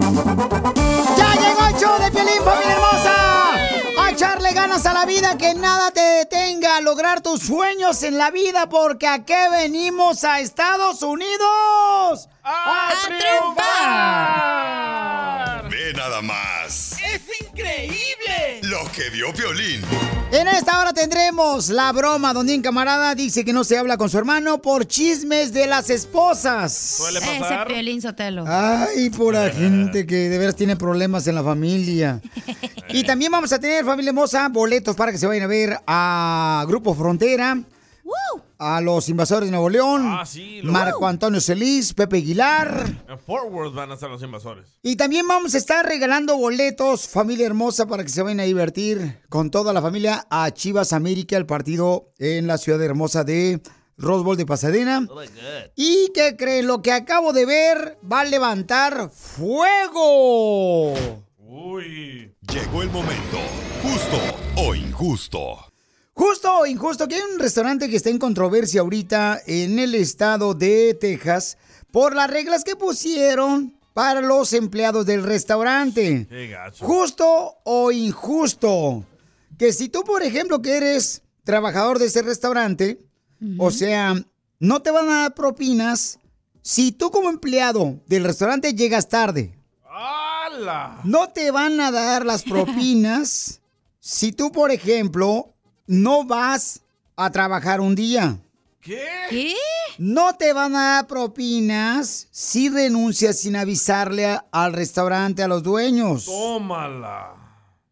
¡Ya llegó el show de Piolín, familia hermosa! A echarle ganas a la vida, que nada te detenga a lograr tus sueños en la vida, porque ¿a qué venimos a Estados Unidos? ¡A, triunfar! Ve nada más. ¡Es increíble! Lo que vio Piolín. En esta hora tendremos la broma donde un camarada dice que no se habla con su hermano por chismes de las esposas. ¿Suele Ese pasar? Piolín Sotelo. Ay, por la gente que de veras tiene problemas en la familia. Y también vamos a tener, familia hermosa, boletos para que se vayan a ver a Grupo Frontera, a los invasores de Nuevo León, Ah, sí, lo- Marco Antonio Celis, Pepe Aguilar. En Fort Worth van a estar los invasores. Y también vamos a estar regalando boletos, familia hermosa, para que se vayan a divertir con toda la familia a Chivas América, el partido en la ciudad hermosa de Rose Bowl de Pasadena. ¿Y qué creen? Lo que acabo de ver va a levantar fuego. Uy. Llegó el momento. Justo o injusto. Justo o injusto, que hay un restaurante que está en controversia ahorita en el estado de Texas por las reglas que pusieron para los empleados del restaurante. Qué gacho. Justo o injusto. Que si tú, por ejemplo, que eres trabajador de ese restaurante, o sea, no te van a dar propinas si tú como empleado del restaurante llegas tarde. ¡Hala! No te van a dar las propinas si tú, por ejemplo, no vas a trabajar un día. ¿Qué? ¿Qué? No te van a dar propinas si renuncias sin avisarle a- al restaurante, a los dueños. Tómala.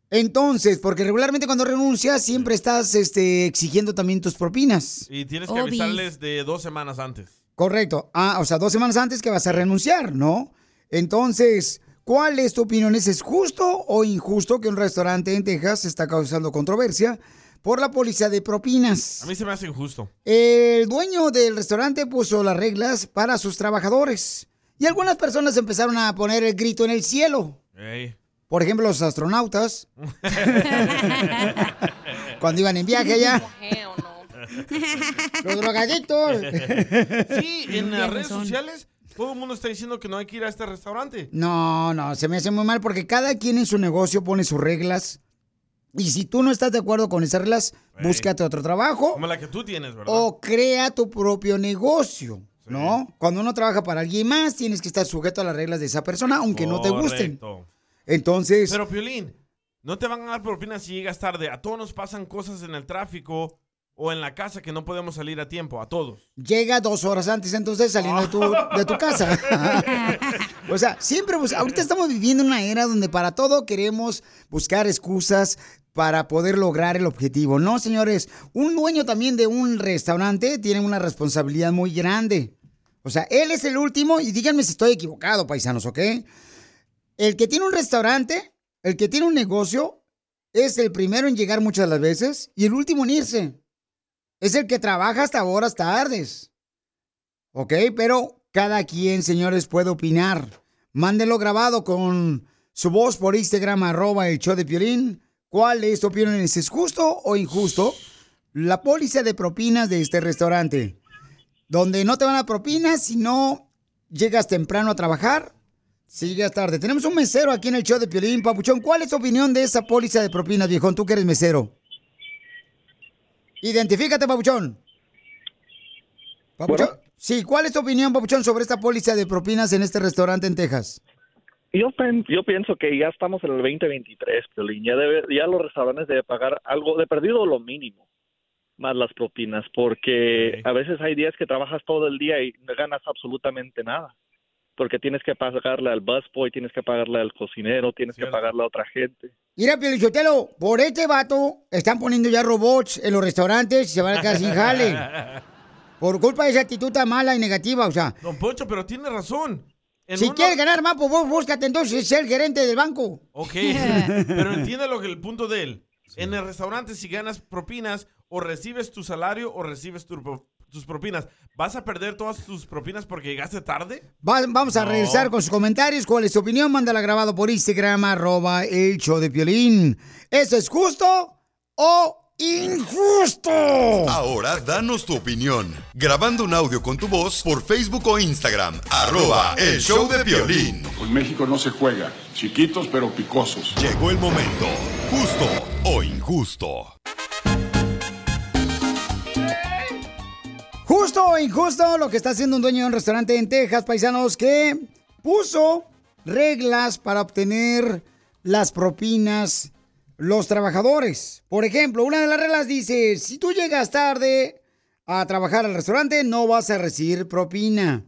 Entonces, porque regularmente cuando renuncias siempre estás este, exigiendo también tus propinas. Y tienes que Obis. avisarles de dos semanas antes. Correcto. Ah, o sea, dos semanas antes que vas a renunciar, ¿no? Entonces, ¿cuál es tu opinión? ¿Es es justo o injusto que un restaurante en Texas está causando controversia por la policía de propinas? A mí se me hace injusto. El dueño del restaurante puso las reglas para sus trabajadores. Y algunas personas empezaron a poner el grito en el cielo. Por ejemplo, los astronautas. Cuando iban en viaje allá. Los drogaditos. Sí, en las redes sociales todo el mundo está diciendo que no hay que ir a este restaurante. No, no, se me hace muy mal porque cada quien en su negocio pone sus reglas. Y si tú no estás de acuerdo con esas reglas, búscate otro trabajo Como la que tú tienes, ¿verdad? o crea tu propio negocio. ¿No? Cuando uno trabaja para alguien más, tienes que estar sujeto a las reglas de esa persona, aunque no te gusten. Entonces, Pero, Piolín, no te van a dar propina si llegas tarde. A todos nos pasan cosas en el tráfico o en la casa que no podemos salir a tiempo. A todos. llega dos horas antes entonces saliendo de tu, de tu casa. o sea, siempre, bus- ahorita estamos viviendo una era donde para todo queremos buscar excusas para poder lograr el objetivo. No, señores, un dueño también de un restaurante tiene una responsabilidad muy grande. O sea, él es el último, y díganme si estoy equivocado, paisanos, ¿ok? El que tiene un restaurante, el que tiene un negocio, es el primero en llegar muchas las veces y el último en irse. Es el que trabaja hasta horas tardes. ¿Ok? Pero cada quien, señores, puede opinar. Mándelo grabado con su voz por Instagram, arroba el show de Piolín. ¿Cuál es tu opinión? ¿Es justo o injusto? La póliza de propinas de este restaurante. Donde no te van a propinas si no llegas temprano a trabajar. Si llegas tarde. Tenemos un mesero aquí en el show de Piolín, Papuchón. ¿Cuál es tu opinión de esa póliza de propinas, viejón? Tú que eres mesero. Identifícate, Papuchón. Papuchón. Sí, ¿cuál es tu opinión, Papuchón, sobre esta póliza de propinas en este restaurante en Texas? Yo, pen- yo pienso que ya estamos en el 2023, Piolín. Ya, debe, ya los restaurantes deben pagar algo de perdido lo mínimo, más las propinas, porque a veces hay días que trabajas todo el día y no ganas absolutamente nada. Porque tienes que pagarle al busboy, tienes que pagarle al cocinero, tienes que pagarle a otra gente. Mira, Pielichotelo, por este vato están poniendo ya robots en los restaurantes y se van a quedar sin jale. Por culpa de esa actitud tan mala y negativa, o sea. Don Poncho, pero tiene razón. En Si uno- quieres ganar más, pues vos búscate entonces ser gerente del banco. Ok, pero entiende lo que el punto de él. En el restaurante, si ganas propinas, o recibes tu salario o recibes tu tus propinas, ¿vas a perder todas tus propinas porque llegaste tarde? Va- vamos a No. regresar con sus comentarios. ¿Cuál es tu opinión? Mándala grabado por Instagram, arroba el show de Piolín. ¿Eso es justo o injusto? Ahora danos tu opinión. Grabando un audio con tu voz por Facebook o Instagram. Arroba el show de violín. Con México no se juega. Chiquitos pero picosos. Llegó el momento. Justo o injusto. Justo o injusto lo que está haciendo un dueño de un restaurante en Texas, paisanos, que puso reglas para obtener las propinas los trabajadores. Por ejemplo, una de las reglas dice, si tú llegas tarde a trabajar al restaurante, no vas a recibir propina.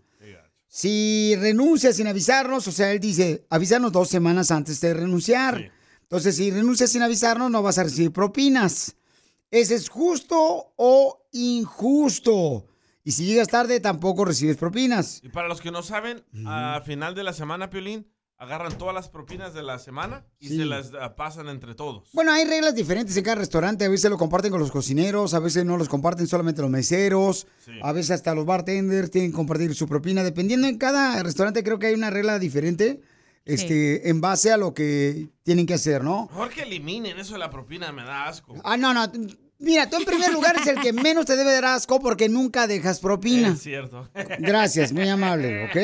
Si renuncias sin avisarnos, o sea, él dice, avísanos dos semanas antes de renunciar. Entonces, si renuncias sin avisarnos, no vas a recibir propinas. ¿Ese es justo o injusto? Y si llegas tarde, tampoco recibes propinas. Y para los que no saben, a final de la semana, Piolín, agarran todas las propinas de la semana y Sí. se las ah, pasan entre todos. Bueno, hay reglas diferentes en cada restaurante. A veces lo comparten con los cocineros, a veces no los comparten solamente los meseros, a veces hasta los bartenders tienen que compartir su propina. Dependiendo en cada restaurante, creo que hay una regla diferente este, en base a lo que tienen que hacer, ¿no? Mejor que eliminen eso de la propina, me da asco. Ah, no, no. Mira, tú en primer lugar es el que menos te debe dar asco porque nunca dejas propina. Es cierto. Gracias, muy amable, ¿ok?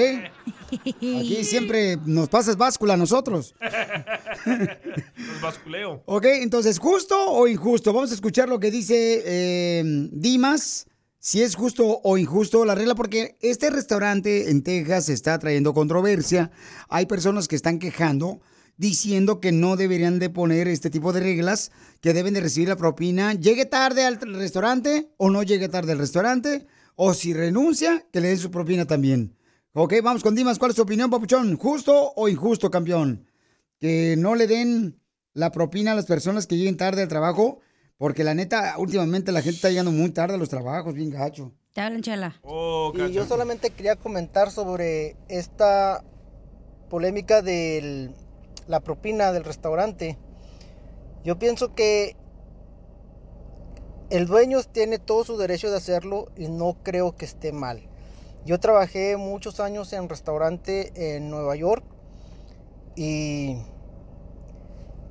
Aquí siempre nos pasas báscula a nosotros. Los basculeo. Ok, entonces, ¿justo o injusto? Vamos a escuchar lo que dice eh, Dimas, si es justo o injusto la regla, porque este restaurante en Texas está trayendo controversia. Hay personas que están quejando diciendo que no deberían de poner este tipo de reglas, que deben de recibir la propina, llegue tarde al restaurante o no llegue tarde al restaurante, o si renuncia, que le den su propina también. Ok, vamos con Dimas, ¿cuál es tu opinión, papuchón? ¿Justo o injusto, campeón? que no le den la propina a las personas que lleguen tarde al trabajo, porque la neta, últimamente la gente está llegando muy tarde a los trabajos, bien gacho. Te hablan, chela. Oh, Y yo solamente quería comentar sobre esta polémica de la propina del restaurante. Yo pienso que el dueño tiene todo su derecho de hacerlo y no creo que esté mal. Yo trabajé muchos años en restaurante en Nueva York y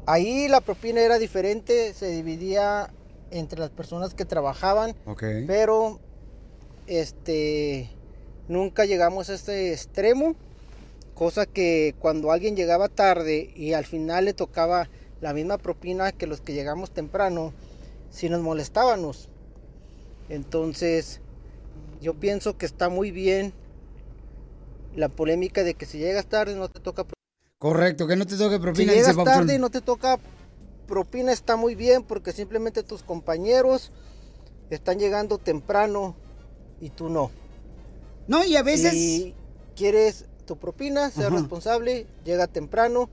ahí la propina era diferente, se dividía entre las personas que trabajaban, Ok. pero este nunca llegamos a este extremo, cosa que cuando alguien llegaba tarde y al final le tocaba la misma propina que los que llegamos temprano, si nos molestábamos. Entonces, yo pienso que está muy bien la polémica de que si llegas tarde no te toca Correcto, que no te toque si propina. dice llegas tarde y no te toca propina está muy bien porque simplemente tus compañeros están llegando temprano y tú no. No, y a veces... Si quieres tu propina, sea Ajá. responsable, llega temprano,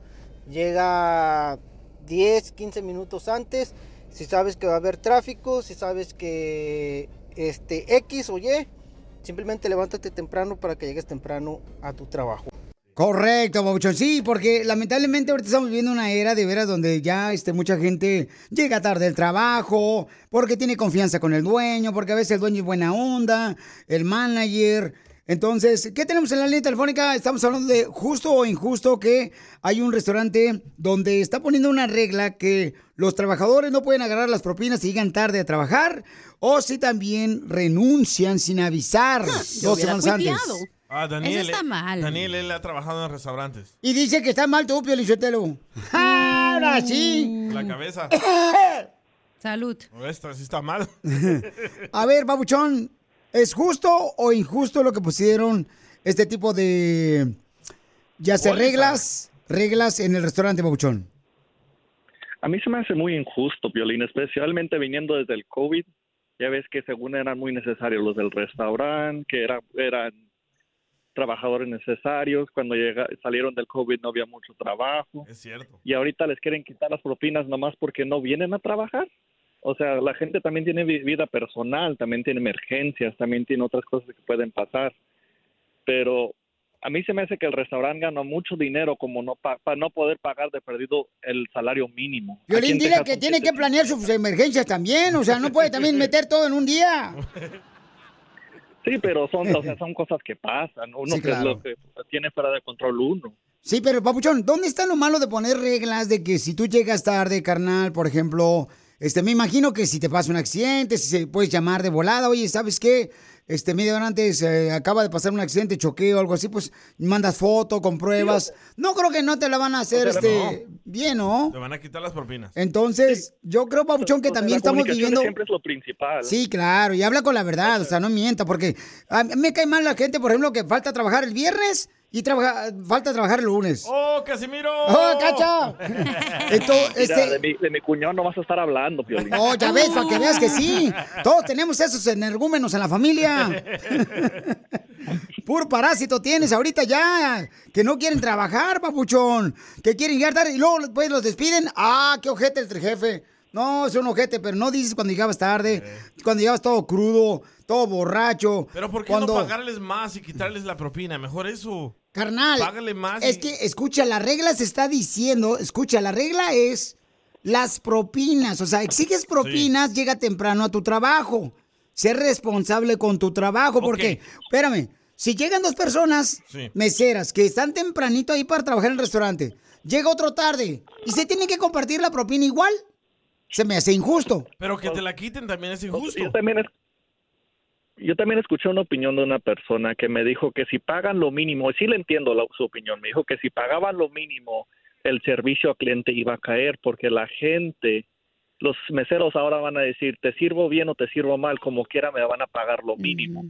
llega 10, 15 minutos antes. Si sabes que va a haber tráfico, si sabes que este X o Y, simplemente levántate temprano para que llegues temprano a tu trabajo. Correcto, Pabuchón. Sí, porque lamentablemente ahorita estamos viviendo una era de veras donde ya este, mucha gente llega tarde al trabajo, porque tiene confianza con el dueño, porque a veces el dueño es buena onda, el manager. Entonces, ¿qué tenemos en la línea telefónica? Estamos hablando de justo o injusto que hay un restaurante donde está poniendo una regla que los trabajadores no pueden agarrar las propinas si llegan tarde a trabajar o si también renuncian sin avisar dos semanas antes. Ah, Daniel, Eso está eh, mal. Daniel, él ha trabajado en restaurantes. Y dice que está mal tu Piolichotelo. Ahora sí. La cabeza. Salud. Esta sí está mal. A ver, babuchón, ¿es justo o injusto lo que pusieron este tipo de, ya sea reglas reglas en el restaurante, Papuchón? A mí se me hace muy injusto, Violín, especialmente viniendo desde el COVID. Ya ves que según eran muy necesarios los del restaurante, que era, eran trabajadores necesarios. Cuando llega, salieron del COVID no había mucho trabajo. Es cierto. Y ahorita les quieren quitar las propinas nomás porque no vienen a trabajar. O sea, la gente también tiene vi- vida personal, también tiene emergencias, también tiene otras cosas que pueden pasar. Pero a mí se me hace que el restaurante gana mucho dinero como no para no poder pagar de perdido el salario mínimo. Violín, dile que tiene que planear sus emergencias también, o sea, no puede también meter todo en un día. Sí, pero son, o sea, son cosas que pasan. Uno Sí, que es claro. lo que tiene fuera de control uno. Sí, pero Papuchón, ¿dónde está lo malo de poner reglas de que si tú llegas tarde, carnal, por ejemplo, este, me imagino que si te pasa un accidente, si se puedes llamar de volada, oye, ¿sabes qué? Este, media hora antes eh, acaba de pasar un accidente, choqueo o algo así, pues mandas foto con pruebas. No creo que no te la van a hacer, este, bien, ¿no? Te van a quitar las propinas. Entonces, yo creo, Papuchón, que O sea, también la estamos viviendo... siempre es lo principal. Sí, claro, y habla con la verdad, o sea, no mienta, porque a mí me cae mal la gente, por ejemplo, que falta trabajar el viernes y trabaja, falta trabajar el lunes. ¡Oh, Casimiro! ¡Oh, cacha! Entonces, Mira, este... de, mi, de mi cuñado no vas a estar hablando, Piolín. Oh, ya ves, para que veas que sí. Todos tenemos esos energúmenos en la familia. Puro parásito tienes ahorita ya. Que no quieren trabajar, papuchón. Que quieren llegar tarde y luego pues los despiden. Ah, qué ojete el jefe. No, es un ojete, pero no dices cuando llegabas tarde, cuando llegabas todo crudo, todo borracho. Pero ¿por qué cuando... no pagarles más y quitarles la propina? Mejor eso. Carnal, Págale más. es y- que, escucha, la regla se está diciendo, escucha, la regla es las propinas. O sea, exiges propinas, llega temprano a tu trabajo. Ser responsable con tu trabajo, porque, espérame, si llegan dos personas Sí. meseras que están tempranito ahí para trabajar en el restaurante, llega otro tarde y se tiene que compartir la propina igual, se me hace injusto. Pero que te la quiten también es injusto. Yo también, es- yo también escuché una opinión de una persona que me dijo que si pagan lo mínimo, y sí le entiendo la- su opinión, me dijo que si pagaban lo mínimo, el servicio al cliente iba a caer porque la gente, los meseros ahora van a decir, te sirvo bien o te sirvo mal, como quiera me van a pagar lo mínimo.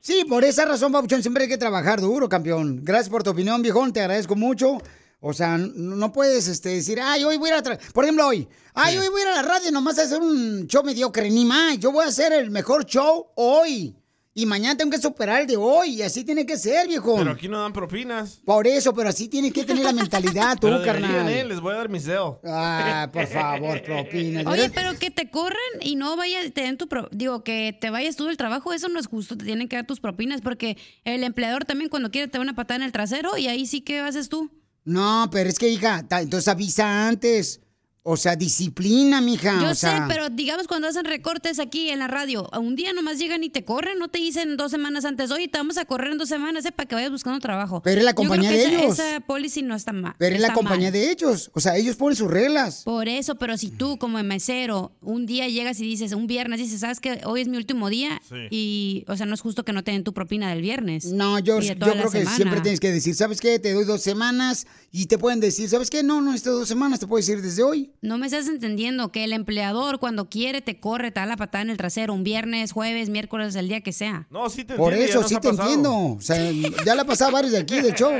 Sí, por esa razón, Papuchón, siempre hay que trabajar duro, campeón. Gracias por tu opinión, viejón, te agradezco mucho. O sea, no puedes este, decir, ay, hoy voy a ir a... tra-". Por ejemplo, hoy, ay, hoy voy a ir a la radio nomás a hacer un show mediocre, ni más. Yo voy a hacer el mejor show hoy. Y mañana tengo que superar el de hoy. Y así tiene que ser, viejón. Pero aquí no dan propinas. Por eso, pero así tienes que tener la mentalidad tú, Pero deberían, carnal. eh, Les voy a dar mi cel. Ah, por favor, propinas. Oye, pero que te corran y no vayas, te den tu pro- digo, que te vayas tú del trabajo, eso no es justo, te tienen que dar tus propinas, porque el empleador también cuando quiere te da una patada en el trasero y ahí sí que haces tú. No, pero es que, hija, entonces avisa antes. O sea, disciplina, mija. Yo o sé, sea, pero digamos cuando hacen recortes aquí en la radio, a un día nomás llegan y te corren, no te dicen dos semanas antes, oye, te vamos a correr en dos semanas, eh, para que vayas buscando trabajo. Pero es la Yo creo compañía que de esa- ellos. Esa policy no está mal. Pero es la compañía mal. de ellos. O sea, ellos ponen sus reglas. Por eso, pero si tú como mesero un día llegas y dices, un viernes dices, ¿sabes que Hoy es mi último día Sí. y, o sea, no es justo que no te den tu propina del viernes. No, yo, yo creo que semana. siempre tienes que decir, ¿sabes qué? Te doy dos semanas y te pueden decir, ¿sabes qué? No, no, estas dos semanas te puedes ir desde hoy. No me estás entendiendo que el empleador cuando quiere te corre, te da la patada en el trasero, un viernes, jueves, miércoles, el día que sea. No, sí te Por entiendo, ya eso sí ha te pasado. entiendo. O sea, ya le ha pasado a varios de aquí, de show.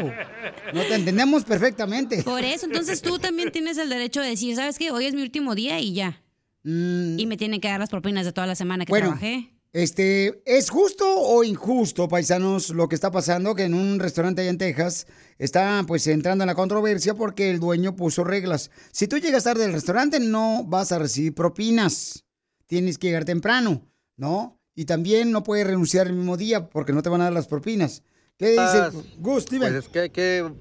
No te entendemos perfectamente. Por eso, entonces tú también tienes el derecho de decir, ¿sabes qué? Hoy es mi último día y ya. Y me tienen que dar las propinas de toda la semana que Mm. Bueno, trabajé. Este, ¿es justo o injusto, paisanos, lo que está pasando? Que en un restaurante allá en Texas está pues entrando en la controversia porque el dueño puso reglas. Si tú llegas tarde al restaurante, no vas a recibir propinas. Tienes que llegar temprano, ¿no? Y también no puedes renunciar el mismo día porque no te van a dar las propinas. ¿Qué dice Ah, Gus? Pues es que hay que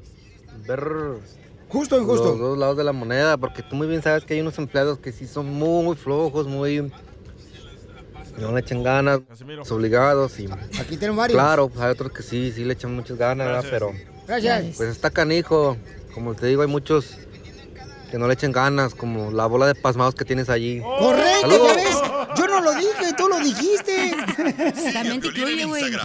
ver Justo o injusto. los dos lados de la moneda, porque tú muy bien sabes que hay unos empleados que sí son muy flojos, muy... No le echan ganas, obligados y... Aquí tenemos varios. Claro, pues hay otros que sí, sí le echan muchas ganas, ¿verdad? pero... Gracias. Pues está canijo, como te digo, hay muchos que no le echen ganas, como la bola de pasmados que tienes allí. Correcto, Saludos. ya ves. Yo no lo dije, tú lo dijiste. También te incluye, güey. Eso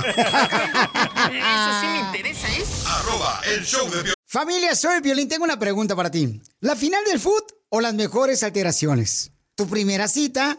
sí me interesa, ¿eh? Arroba el show de Piolín. Familia, soy Violín. Tengo una pregunta para ti. ¿La final del foot o las mejores alteraciones? ¿Tu primera cita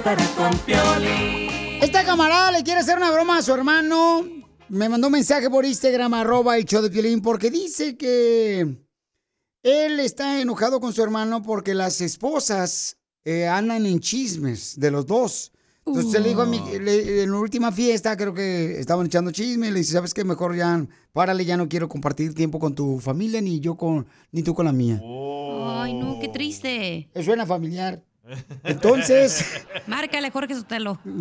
con. Esta camarada le quiere hacer una broma a su hermano. Me mandó un mensaje por Instagram, arroba el show de Piolín, porque dice que él está enojado con su hermano porque las esposas eh, andan en chismes de los dos. Entonces le dijo a mi, le- en la última fiesta, creo que estaban echando chisme, le dice, ¿sabes qué? Mejor ya, párale, ya no quiero compartir tiempo con tu familia, ni yo con, ni tú con la mía. Ay, no, qué triste. Eso suena familiar. Entonces... Márcale, Jorge Sotelo.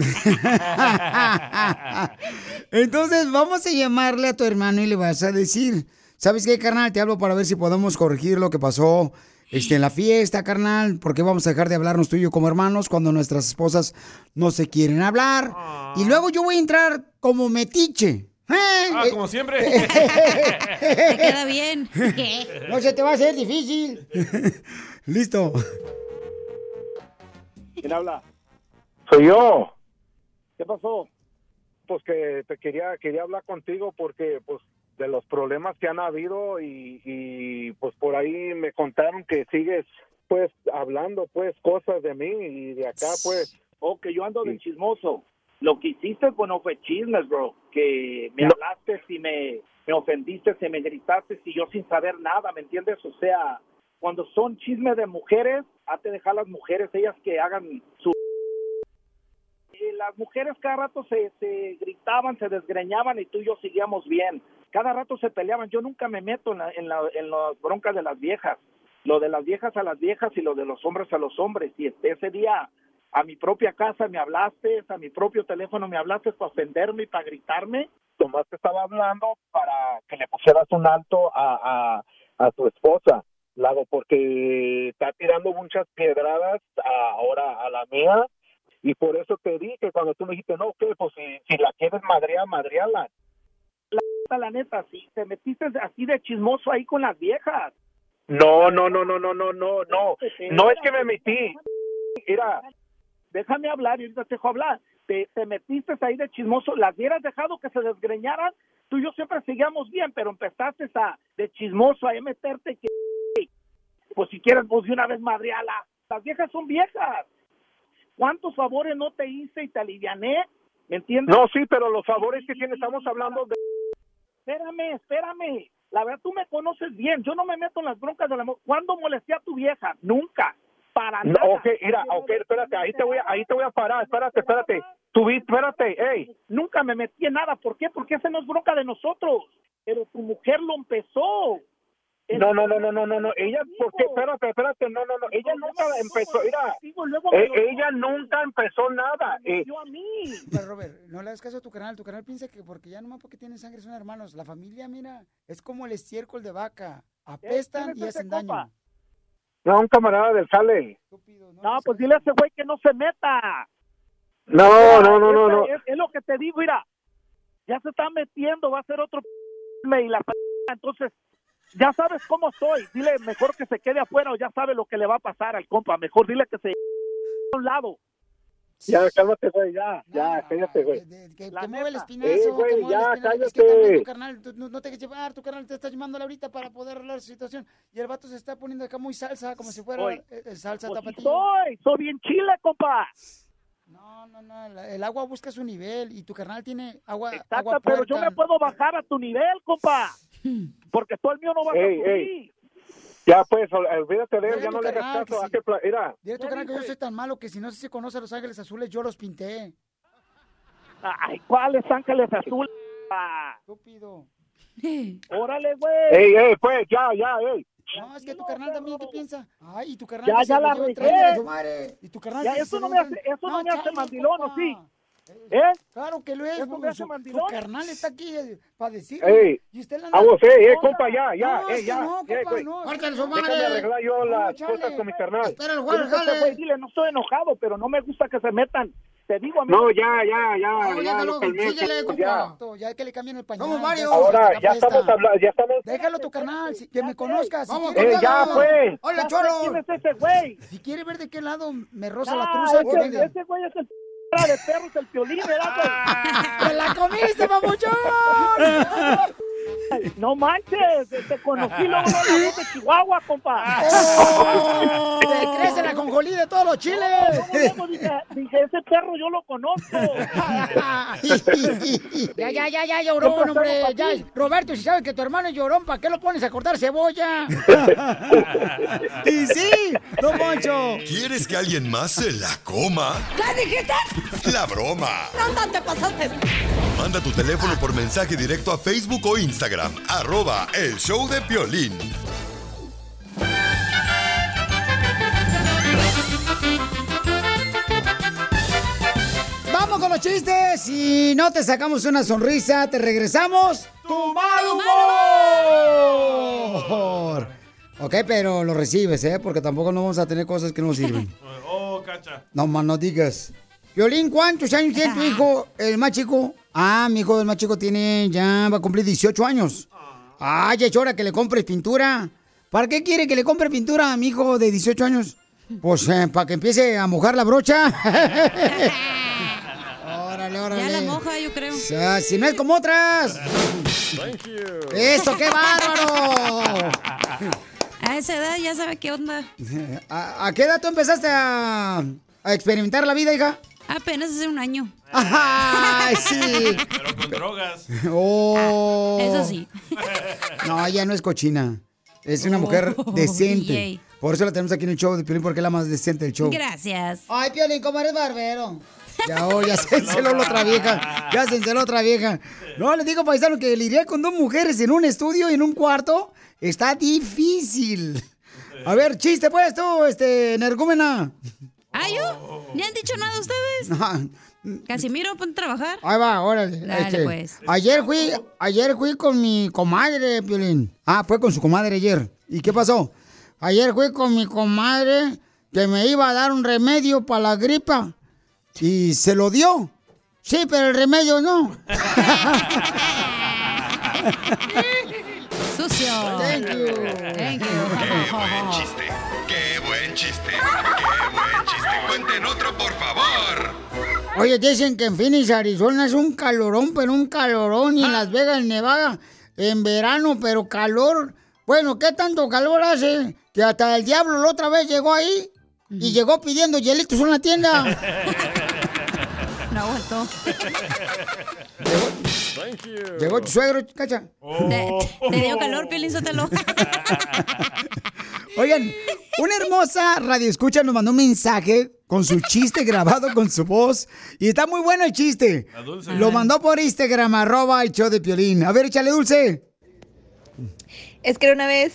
Entonces vamos a llamarle a tu hermano y le vas a decir, ¿sabes qué, carnal? Te hablo para ver si podemos corregir lo que pasó este, en la fiesta, carnal, porque vamos a dejar de hablarnos tú y yo como hermanos cuando nuestras esposas no se quieren hablar. Y luego yo voy a entrar como metiche. Ah, como siempre. Te queda bien. No se te va a hacer difícil. Listo. ¿Quién habla? Soy yo. ¿Qué pasó? Pues que te quería quería hablar contigo porque pues de los problemas que han habido y, y pues por ahí me contaron que sigues pues hablando pues cosas de mí y de acá pues Oh, que yo ando de chismoso. Lo que hiciste, bueno, fue chismes, bro. Que me No. hablaste y me, me ofendiste, y me gritaste y yo sin saber nada, ¿me entiendes? O sea, cuando son chismes de mujeres, hazte dejar las mujeres, ellas que hagan su... Y las mujeres cada rato se, se gritaban, se desgreñaban y tú y yo seguíamos bien. Cada rato se peleaban. Yo nunca me meto en, la, en, la- en las broncas de las viejas. Lo de las viejas a las viejas y lo de los hombres a los hombres. Y ese día a mi propia casa me hablaste, a mi propio teléfono me hablaste para ofenderme y para gritarme. Tomás te estaba hablando para que le pusieras un alto a, a, a tu esposa, Lago, porque está tirando muchas piedradas ahora a la mía. Y por eso te dije, cuando tú me dijiste, no, que pues, si, la quieres madrear, madreala. La, la neta, sí, te metiste así de chismoso ahí con las viejas. No, no, no, no, no, no, no, no. No es que me metí. Mira. Déjame hablar y ahorita te dejo hablar. Te, metiste ahí de chismoso. Las hubieras dejado que se desgreñaran. Tú y yo siempre seguíamos bien, pero empezaste a de chismoso a meterte que pues si quieres pues de una vez madreala. Las viejas son viejas. ¿Cuántos favores no te hice y te aliviané? ¿Me entiendes? no, sí, pero los favores que tiene, estamos hablando de... Espérame, espérame. La verdad, tú me conoces bien. Yo no me meto en las broncas de la. ¿Cuándo molesté a tu vieja? Nunca. Para No, nada. ok, mira, ok, espérate, ahí te voy a, ahí te voy a parar, espérate, espérate. Vi- espérate, hey. Nunca me metí en nada. ¿Por qué? Porque esa no es bronca de nosotros. Pero tu mujer lo empezó. No, no, no, no, no, no, no, ella, ¿por qué? Espérate, espérate, no, no, no, ella nunca empezó, mira, eh, ella nunca empezó nada. eh. Pero Robert, no le hagas caso a tu canal. Tu canal piensa que porque ya nomás porque tienen sangre son hermanos. La familia, mira, es como el estiércol de vaca. Apestan y hacen daño. no, un camarada del Sale. No, pues dile a ese güey que no se meta. No, no, no, no, no. Es, es lo que te digo, mira. Ya se está metiendo, va a ser otro p- y la p- entonces ya sabes cómo soy. Dile mejor que se quede afuera o ya sabe lo que le va a pasar al compa. Mejor dile que se a un lado. Ya, cálmate, güey, ya, ya, cállate, güey. Que, mueve el espinazo, Eh, que güey, mueve el ya, espinazo. Es que cállate. también tu carnal, tú no, no te dejes llevar, tu carnal te está llamándole ahorita para poder arreglar su situación. Y el vato se está poniendo acá muy salsa, como si fuera salsa Pues soy, soy bien chile, compa. No, no, no, la- el agua busca su nivel y tu carnal tiene agua, Exacto, agua pero yo me puedo bajar a tu nivel, compa. Porque tú el mío no vas Ey, a subir. ey. Ya, pues, ol- olvídate de él, ya no le hagas caso. que pla- Mira, Dile a tu carnal que yo soy tan malo que si no se conoce a los ángeles azules, yo los pinté. Ay, ¿cuáles ángeles azules? Estúpido. Órale, güey. ey, ey, pues, ya, ya, ey. No, es que tu carnal también, ¿qué piensa? Ay, y tu carnal Ya, ya la regué. Y tu carnal Ya, eso no me hace, eso no, me hace mandilón, ¿o sí? ¿Eh? Claro que lo es. Su, carnal está aquí eh, para decir. Y usted la Vamos, ey, eh, No, compa, ya, ya, no, que ya. no, ya, compa, güey. no. Déjame su madre. arreglar yo No, las chale. cosas con mi carnal. Espera el dile, no estoy enojado, pero no me gusta que se metan. Te digo, amigo. No, ya, ya, ya, No, ya, déjalo, lo calmé, síguele, ya. compa. Ya que le cambien el pañal. Ya varios. sabes, Ahora, ya estamos hablando, ya estamos... Déjalo tu carnal, si- que me conozca. Si Vamos, quiere, Eh, ya, pues. Hola, Ya Cholo. ¿Quién es ese güey? Si quiere ver de qué lado me roza la Ah, truza, ese güey es el cara de perros, el piolín, ¿verdad, güey? ¡Me la comiste, papuchón! No manches, te conocí luego en de Chihuahua, compa. ¡Oh! ¡Te crece la conjolí de todos los chiles! Dije, dije, ese perro yo lo conozco. ya, ya, ya, ya, llorón, hombre. Ya. Roberto, si sabes que tu hermano es llorón, ¿para qué lo pones a cortar cebolla? y sí, don Poncho. ¿Quieres que alguien más se la coma? ¿Qué dijiste? La broma. No, te pasaste. Manda tu teléfono por mensaje directo a Facebook o Instagram. Arroba el show de Piolín. Vamos con los chistes. Si no te sacamos una sonrisa, te regresamos tu mal humor. Ok, pero lo recibes, ¿eh? Porque tampoco no vamos a tener cosas que no sirven. Oh, cacha. No más no digas. Violín, ¿cuántos años tiene tu hijo, el más chico? Ah, mi hijo, el más chico, tiene, ya va a cumplir 18 años. Ah, ya es hora que le compres pintura. ¿Para qué quiere que le compre pintura a mi hijo de 18 años? Pues eh, para que empiece a mojar la brocha. órale, órale. Ya la moja, yo creo. O sea, si no es como otras. Thank you. ¡Eso, qué bárbaro! A esa edad ya sabe qué onda. ¿A, a qué edad tú empezaste a, a experimentar la vida, hija? Apenas hace un año. ¡Ay, sí! Pero con drogas. Oh. Eso sí. No, ella no es cochina. Es una Oh, mujer decente. DJ. Por eso la tenemos aquí en el show de Piolín, porque es la más decente del show. Gracias. Ay, Piolín, ¿cómo eres barbero? Ya, oh, ya se enceló la otra vieja. Ya se enceló otra vieja. No, les digo, paisano, que lidiar con dos mujeres en un estudio y en un cuarto está difícil. A ver, chiste pues tú, este, energúmena. ¿Ah, yo? ¿Ni han dicho nada ustedes? Casimiro, ponte a trabajar. Ahí va, órale. Dale, este, pues. Ayer fui, ayer fui con mi comadre, Piolín. Ah, fue con su comadre ayer. ¿Y qué pasó? Ayer fui con mi comadre que me iba a dar un remedio para la gripa. Y se lo dio. Sí, pero el remedio no. Sucio. Thank you. Thank Qué buen chiste. Qué buen chiste. Qué buen chiste. Cuenten otro, por favor. Oye, dicen que en Phoenix, Arizona es un calorón, pero un calorón. Y en Las Vegas, Nevada, en verano, pero calor. Bueno, ¿qué tanto calor hace? Que hasta el diablo la otra vez llegó ahí y llegó pidiendo hielitos en la tienda. No aguantó. Thank you. Llegó tu suegro, cacha. Te, te dio calor, Piolín, sótelo. Oigan, una hermosa radio escucha nos mandó un mensaje con su chiste grabado con su voz. Y está muy bueno el chiste. La Dulce. Lo mandó por Instagram, arroba el show de Piolín. A ver, échale dulce. Es que una vez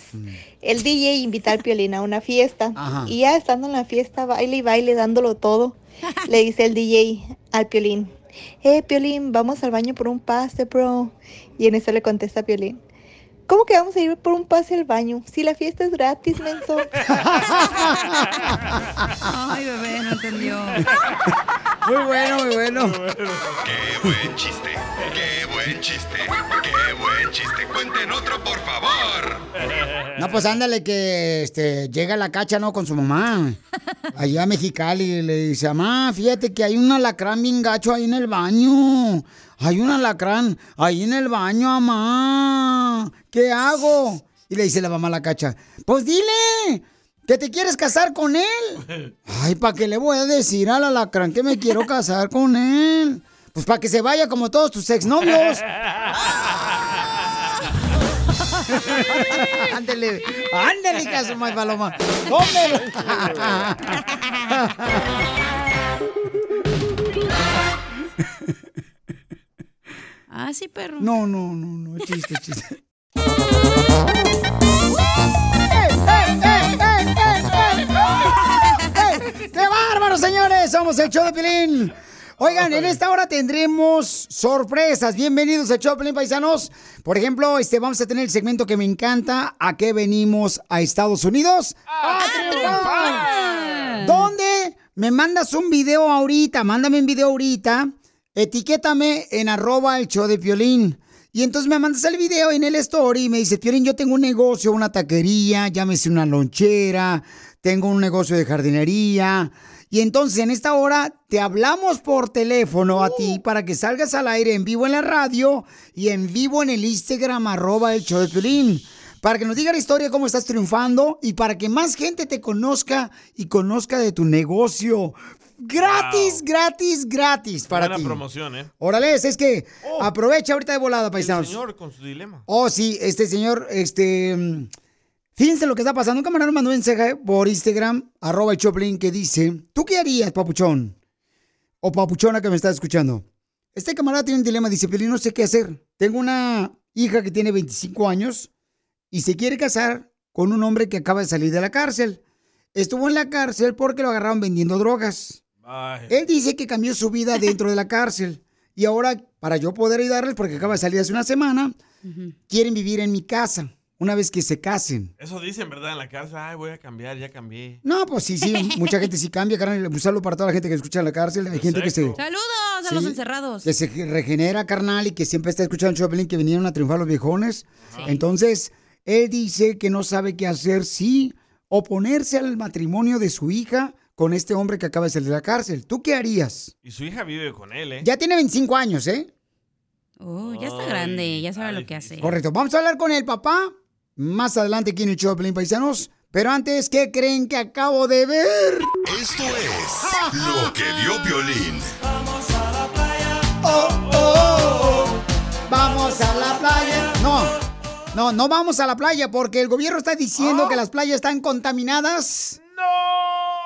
el DJ invita al Piolín a una fiesta Ajá. y ya estando en la fiesta, baile y baile, dándolo todo, le dice el DJ al Piolín, eh, Piolín, vamos al baño por un pase, bro. Y en eso le contesta Piolín, ¿cómo que vamos a ir por un pase al baño? Si la fiesta es gratis, menso. Ay, bebé, no entendió. Muy bueno, muy bueno. Qué buen chiste, qué buen chiste, qué buen chiste. Cuenten otro, por favor. No, pues ándale que este, llega la cacha, ¿no? Con su mamá. Allá a Mexicali y le dice, mamá, fíjate que hay un alacrán bien gacho ahí en el baño. Hay un alacrán ahí en el baño, mamá. ¿Qué hago? Y le dice la mamá a la cacha, pues dile que te quieres casar con él. Ay, ¿para qué le voy a decir al alacrán que me quiero casar con él? Pues para que se vaya como todos tus exnovios. ándale, ándale, caso más paloma. Ah, sí, perro. No, no, no, no, chiste, chiste. ¡Qué bárbaro, señores! Somos el show de Pilín. Oigan, en esta hora tendremos sorpresas. Bienvenidos al show de paisanos. Por ejemplo, este, vamos a tener el segmento que me encanta. ¿A qué venimos a Estados Unidos? ¡A, triunfar! ¿Dónde me mandas un video ahorita? Mándame un video ahorita. Etiquétame en arroba el show de Piolín. Y entonces me mandas el video en el story y me dice, Piolín, yo tengo un negocio, una taquería, llámese una lonchera, tengo un negocio de jardinería. Y entonces en esta hora te hablamos por teléfono a ti para que salgas al aire en vivo en la radio y en vivo en el Instagram arroba el show de Piolín. Para que nos diga la historia, cómo estás triunfando y para que más gente te conozca y conozca de tu negocio. Gratis, gratis, gratis para Buena ti. promoción, ¿eh? Órale, es que Oh. aprovecha ahorita de volada, El paisanos. señor con su dilema. Oh, sí, este señor, este. mm, Fíjense lo que está pasando. Un camarada nos mandó un mensaje por Instagram, arroba el Choplin, que dice: ¿Tú qué harías, papuchón? O papuchona que me está escuchando. Este camarada tiene un dilema, dice: Pelín, no sé qué hacer. Tengo una hija que tiene 25 años y se quiere casar con un hombre que acaba de salir de la cárcel. Estuvo en la cárcel porque lo agarraron vendiendo drogas. Él dice que cambió su vida dentro de la cárcel. Y ahora, para yo poder ayudarles, porque acaba de salir hace una semana, quieren vivir en mi casa una vez que se casen. Eso dicen, ¿verdad? En la cárcel, ay, voy a cambiar, ya cambié. No, pues sí, sí, mucha gente sí cambia, carnal. Un saludo para toda la gente que escucha en la cárcel. Hay gente que se, Saludos a los Sí. encerrados. que se regenera, carnal, y que siempre está escuchando el Choplin que vinieron a triunfar los viejones. Entonces, él dice que no sabe qué hacer, si oponerse al matrimonio de su hija con este hombre que acaba de salir de la cárcel. ¿Tú qué harías? Y su hija vive con él, ¿eh? Ya tiene 25 años, ¿eh? Oh, ya está grande, ya sabe lo que hace. Correcto. Vamos a hablar con el papá más adelante aquí en el show de Pelín Paisanos. Pero antes, ¿qué creen que acabo de ver? Esto es lo que vio Violín. Oh, oh, oh. Vamos a la playa. No, no, no vamos a la playa porque el gobierno está diciendo que las playas están contaminadas. ¡No!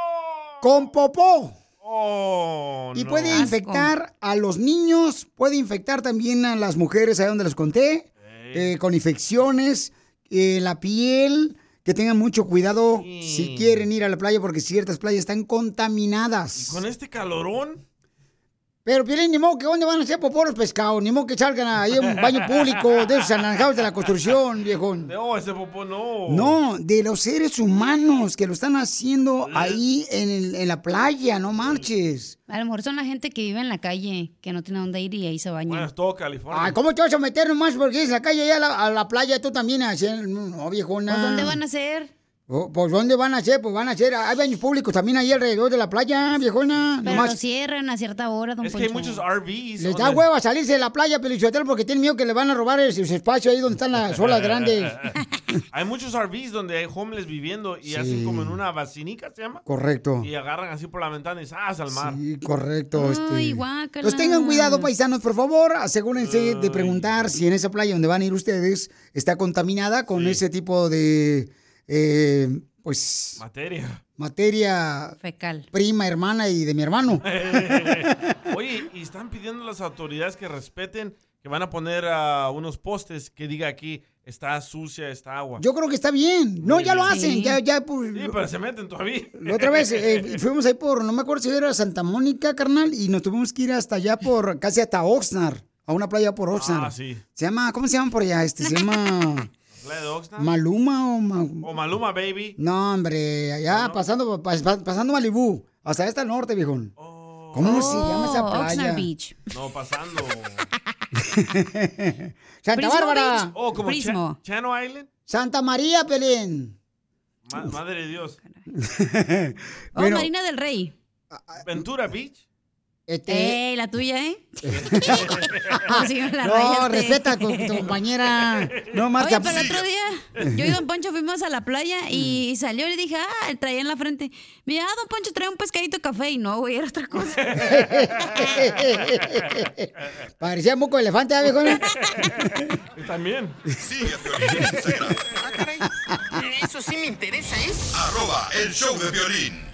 Con popó. Oh, Y no. puede infectar a los niños, puede infectar también a las mujeres, ahí donde les conté, eh, con infecciones, eh, la piel, que tengan mucho cuidado si quieren ir a la playa porque ciertas playas están contaminadas. Con este calorón. Pero, Piolín, ni modo que dónde van a hacer popó los pescados, ni modo que salgan ahí a un baño público de esos anaranjados de la construcción, viejón. No, ese popó no. No, de los seres humanos que lo están haciendo ahí en, el- en la playa, no marches. A lo mejor son la gente que vive en la calle, que no tiene dónde ir y ahí se baña. Bueno, es todo California. Ay, ¿cómo te vas a meter nomás porque es la calle allá a la, a la playa tú también a hacer? No, viejona. ¿Pues dónde van a ser? Pues ¿dónde van a hacer? Pues van a hacer, hay baños públicos también ahí alrededor de la playa, viejona. Pero Nomás lo cierran a cierta hora, don Es que hay muchos RVs. les da hueva salirse de la playa, Pelichotel, porque tienen miedo que le van a robar ese ese espacio ahí donde están las olas grandes. hay muchos RVs donde hay homeless viviendo y hacen como en una vacinica, ¿se llama? Correcto. Y agarran así por la ventana y ¡zas! al mar. Sí, correcto. este. Ay, guácala. Pues tengan cuidado, paisanos, por favor. Asegúrense de preguntar si en esa playa donde van a ir ustedes está contaminada con ese tipo de, eh, pues, Materia. materia fecal, prima, hermana y de mi hermano. Oye, y están pidiendo a las autoridades que respeten que van a poner a unos postes que diga aquí está sucia esta agua. Yo creo que está bien. No, Muy ya lo hacen. Ya, ya, pues, Sí, pero se meten todavía. La otra vez eh, fuimos ahí por, no me acuerdo si era Santa Mónica, carnal, y nos tuvimos que ir hasta allá por, casi hasta Oxnard, a una playa por Oxnard. Ah, sí. Se llama, ¿cómo se llama por allá? Este, se llama. Maluma o... Ma- O Maluma, baby. No, hombre, allá pasando, pa- pa- pasando Malibú, hasta el norte, viejón. ¿Cómo se llama esa Oh, Oxnard playa? Beach. No, pasando. Santa Prismo Bárbara. Beach. Oh, como Prismo. Cha- Channel Island. Santa María, Pelín. Ma- madre de Dios. Oh, Marina del Rey. Ventura Beach. Este... Ey, la tuya, ¿eh? Sí, la no, respeta a tu, compañera. No más Oye, pero el otro día, yo y Don Poncho fuimos a la playa y salió y le dije, ah, traía en la frente. Mira, ah, Don Poncho trae un pescadito de café y no, güey, era otra cosa. Parecía moco de elefante, ¿eh, viejona? También. Sigue a Piolín en Instagram. Eso sí me interesa, ¿eh? Arroba el show de violín.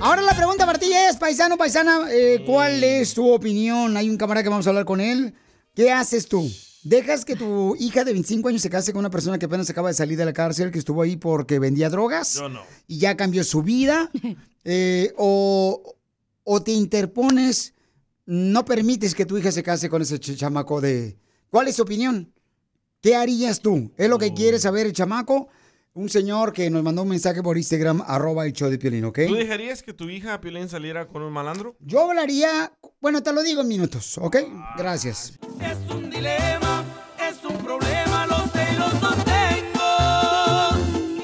Ahora la pregunta para ti es, paisano, paisana, eh, ¿cuál es tu opinión? Hay un camarada que vamos a hablar con él. ¿Qué haces tú? ¿Dejas que tu hija de 25 años se case con una persona que apenas acaba de salir de la cárcel, que estuvo ahí porque vendía drogas? Yo no. Y ya cambió su vida. Eh, o, o te interpones, no permites que tu hija se case con ese ch- chamaco de... ¿Cuál es tu opinión? ¿Qué harías tú? ¿Es lo que quiere saber el chamaco? Un señor que nos mandó un mensaje por Instagram, arroba el show de Piolín, ¿ok? ¿Tú dejarías que tu hija Piolín saliera con un malandro? Yo hablaría, bueno, te lo digo en minutos, ¿ok? Gracias. Es un dilema, es un problema, lo sé y lo sostengo.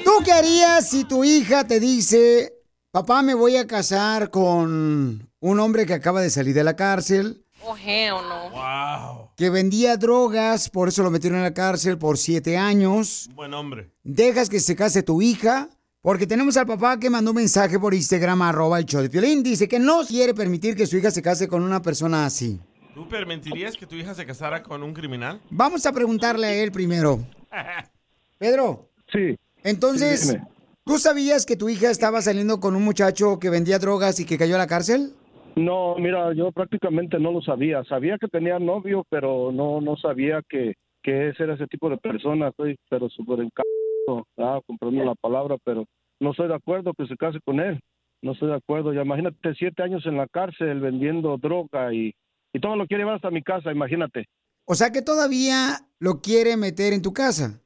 ¿Tú qué harías si tu hija te dice, papá, me voy a casar con un hombre que acaba de salir de la cárcel, Oh, hell no. Wow. Que vendía drogas, por eso lo metieron en la cárcel por siete años? Buen hombre. ¿Dejas que se case tu hija? Porque tenemos al papá que mandó un mensaje por Instagram, arroba el show de Piolín. Dice que no quiere permitir que su hija se case con una persona así. ¿Tú permitirías que tu hija se casara con un criminal? Vamos a preguntarle a él primero. Pedro. Sí. Entonces, Sí. ¿tú sabías que tu hija estaba saliendo con un muchacho que vendía drogas y que cayó a la cárcel? No, mira, yo prácticamente no lo sabía. Sabía que tenía novio, pero no no sabía que, que ese era ese tipo de persona. Estoy pero súper encantado, ah, comprando la palabra, pero no estoy de acuerdo que se case con él. No estoy de acuerdo. Ya imagínate siete años en la cárcel vendiendo droga y, y todo lo quiere llevar hasta mi casa, imagínate. O sea que todavía lo quiere meter en tu casa.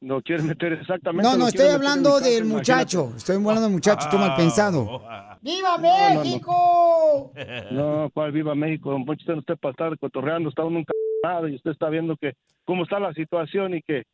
Lo quiere meter exactamente. No, no, estoy hablando casa, del imagínate. muchacho. Estoy hablando del muchacho, tú mal pensado. ¡Viva No, no, no. México! No, cuál viva México, don Poncho, usted no está para estar cotorreando, está uno encarnado y usted está viendo que cómo está la situación y que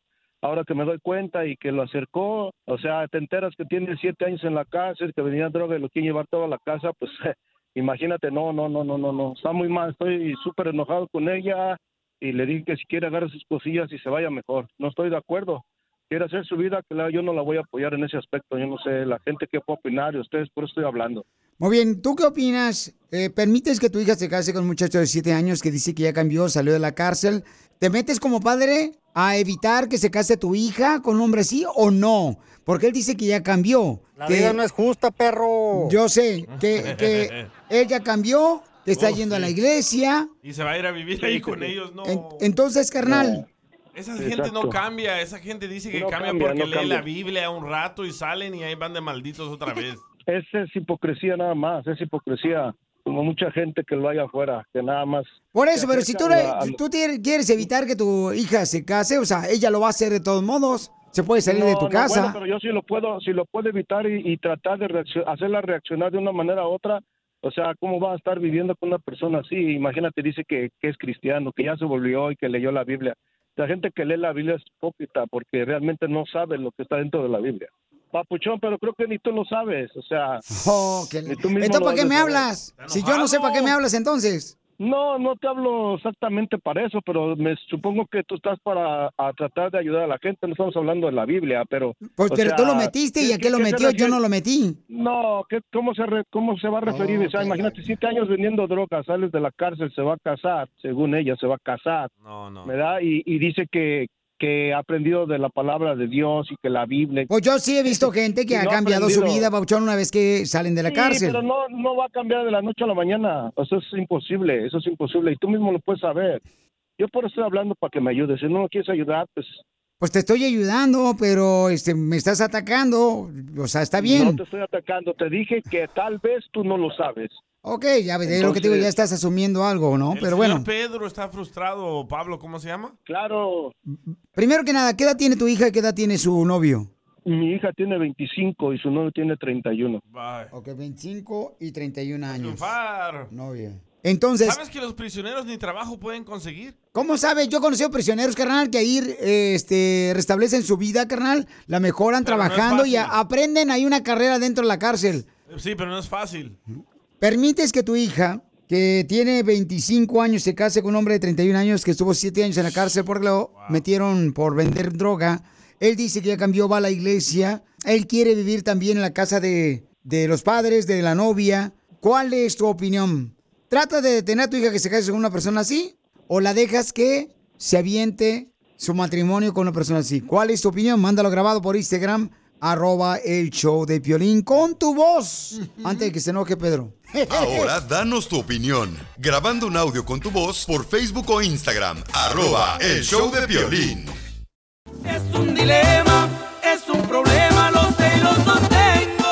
ahora que me doy cuenta y que lo acercó, o sea, te enteras que tiene siete años en la cárcel, que venía droga y lo quiere llevar toda la casa, pues imagínate, no, no, no, no, no, no, está muy mal, estoy súper enojado con ella y le dije que si quiere agarrar sus cosillas y se vaya mejor, no estoy de acuerdo. Quiere hacer su vida, claro, yo no la voy a apoyar en ese aspecto, yo no sé, la gente que puede opinar y ustedes, por eso estoy hablando. Muy bien, ¿tú qué opinas? Eh, ¿Permites que tu hija se case con un muchacho de 7 años que dice que ya cambió, salió de la cárcel? ¿Te metes como padre a evitar que se case tu hija con un hombre así o no? Porque él dice que ya cambió. La que- vida no es justa, perro. Yo sé que, que él ya cambió, que está Oh, yendo a la sí. iglesia. Y se va a ir a vivir ahí con ellos, no. En- entonces, carnal, Esa gente Exacto. no cambia, esa gente dice que No cambia, cambia, porque no lee cambia. la Biblia un rato y salen y ahí van de malditos otra vez. Esa es hipocresía nada más, es hipocresía, como mucha gente que lo hay afuera, que nada más. por eso, pero si tú, acercan le- a- a- si tú te- quieres evitar que tu hija se case, o sea, ella lo va a hacer de todos modos. Se puede salir de No, tu no, casa. bueno, pero yo sí lo puedo, si lo puedo evitar y, y tratar de hacerla reaccionar de una manera u otra. O sea, ¿cómo va a estar viviendo con una persona así? Imagínate, dice que, que es cristiano, que ya se volvió y que leyó la Biblia. La gente que lee la Biblia es hipócrita porque realmente no sabe lo que está dentro de la Biblia. Papuchón, pero creo que ni tú lo sabes. O sea, Oh, que- ni tú mismo Entonces, ¿para qué me hablas? Si yo no sé para qué me hablas entonces. No, no te hablo exactamente para eso, pero me supongo que tú estás para a tratar de ayudar a la gente. No estamos hablando de la Biblia, pero. Pues, pero sea, tú lo metiste y ¿qué- a qué lo metió, yo no lo metí. No, ¿qué, cómo, se re- ¿cómo se va a referir? Oh, o sea, imagínate, siete años vendiendo drogas, sales de la cárcel, se va a casar, según ella, se va a casar. No, no. ¿Verdad? Y, y dice que, que ha aprendido de la palabra de Dios y que la Biblia. Pues yo sí he visto gente que ha cambiado su vida, Bauchón, una vez que salen de la Sí, cárcel. pero no, no va a cambiar de la noche a la mañana. Eso es imposible, eso es imposible. Y tú mismo lo puedes saber. Yo por eso estoy hablando para que me ayudes. Si no me quieres ayudar, pues Pues te estoy ayudando, pero este, me estás atacando. O sea, está bien. no te estoy atacando. Te dije que tal vez tú no lo sabes. Ok, ya ves, es lo que te digo, ya estás asumiendo algo, ¿no? El Pero señor bueno, Pedro está frustrado, o Pablo, ¿cómo se llama? Claro. primero que nada, ¿qué edad tiene tu hija y qué edad tiene su novio? Mi hija tiene 25 y su novio tiene 31. Ok, 25 y 31 años. Triunfar. Novia. Entonces, ¿Sabes que los prisioneros ni trabajo pueden conseguir? ¿cómo sabes? Yo he conocido prisioneros, carnal, que ahí eh, este, restablecen su vida, carnal, la mejoran Pero no es trabajando y a- aprenden ahí una carrera dentro de la cárcel. Sí, pero no es fácil. ¿Permites que tu hija, que tiene 25 años, se case con un hombre de 31 años que estuvo 7 años en la cárcel porque lo metieron por vender droga? Él dice que ya cambió, va a la iglesia. Él quiere vivir también en la casa de, de los padres, de la novia. ¿Cuál es tu opinión? ¿Trata de detener a tu hija que se case con una persona así? ¿O la dejas que se aviente su matrimonio con una persona así? ¿Cuál es tu opinión? Mándalo grabado por Instagram, arroba el show de Piolín con tu voz. Antes de que se enoje Pedro. Ahora danos tu opinión. Grabando un audio con tu voz por Facebook o Instagram. Arroba el show de violín. Es un dilema, es un problema, lo sé y lo sostengo.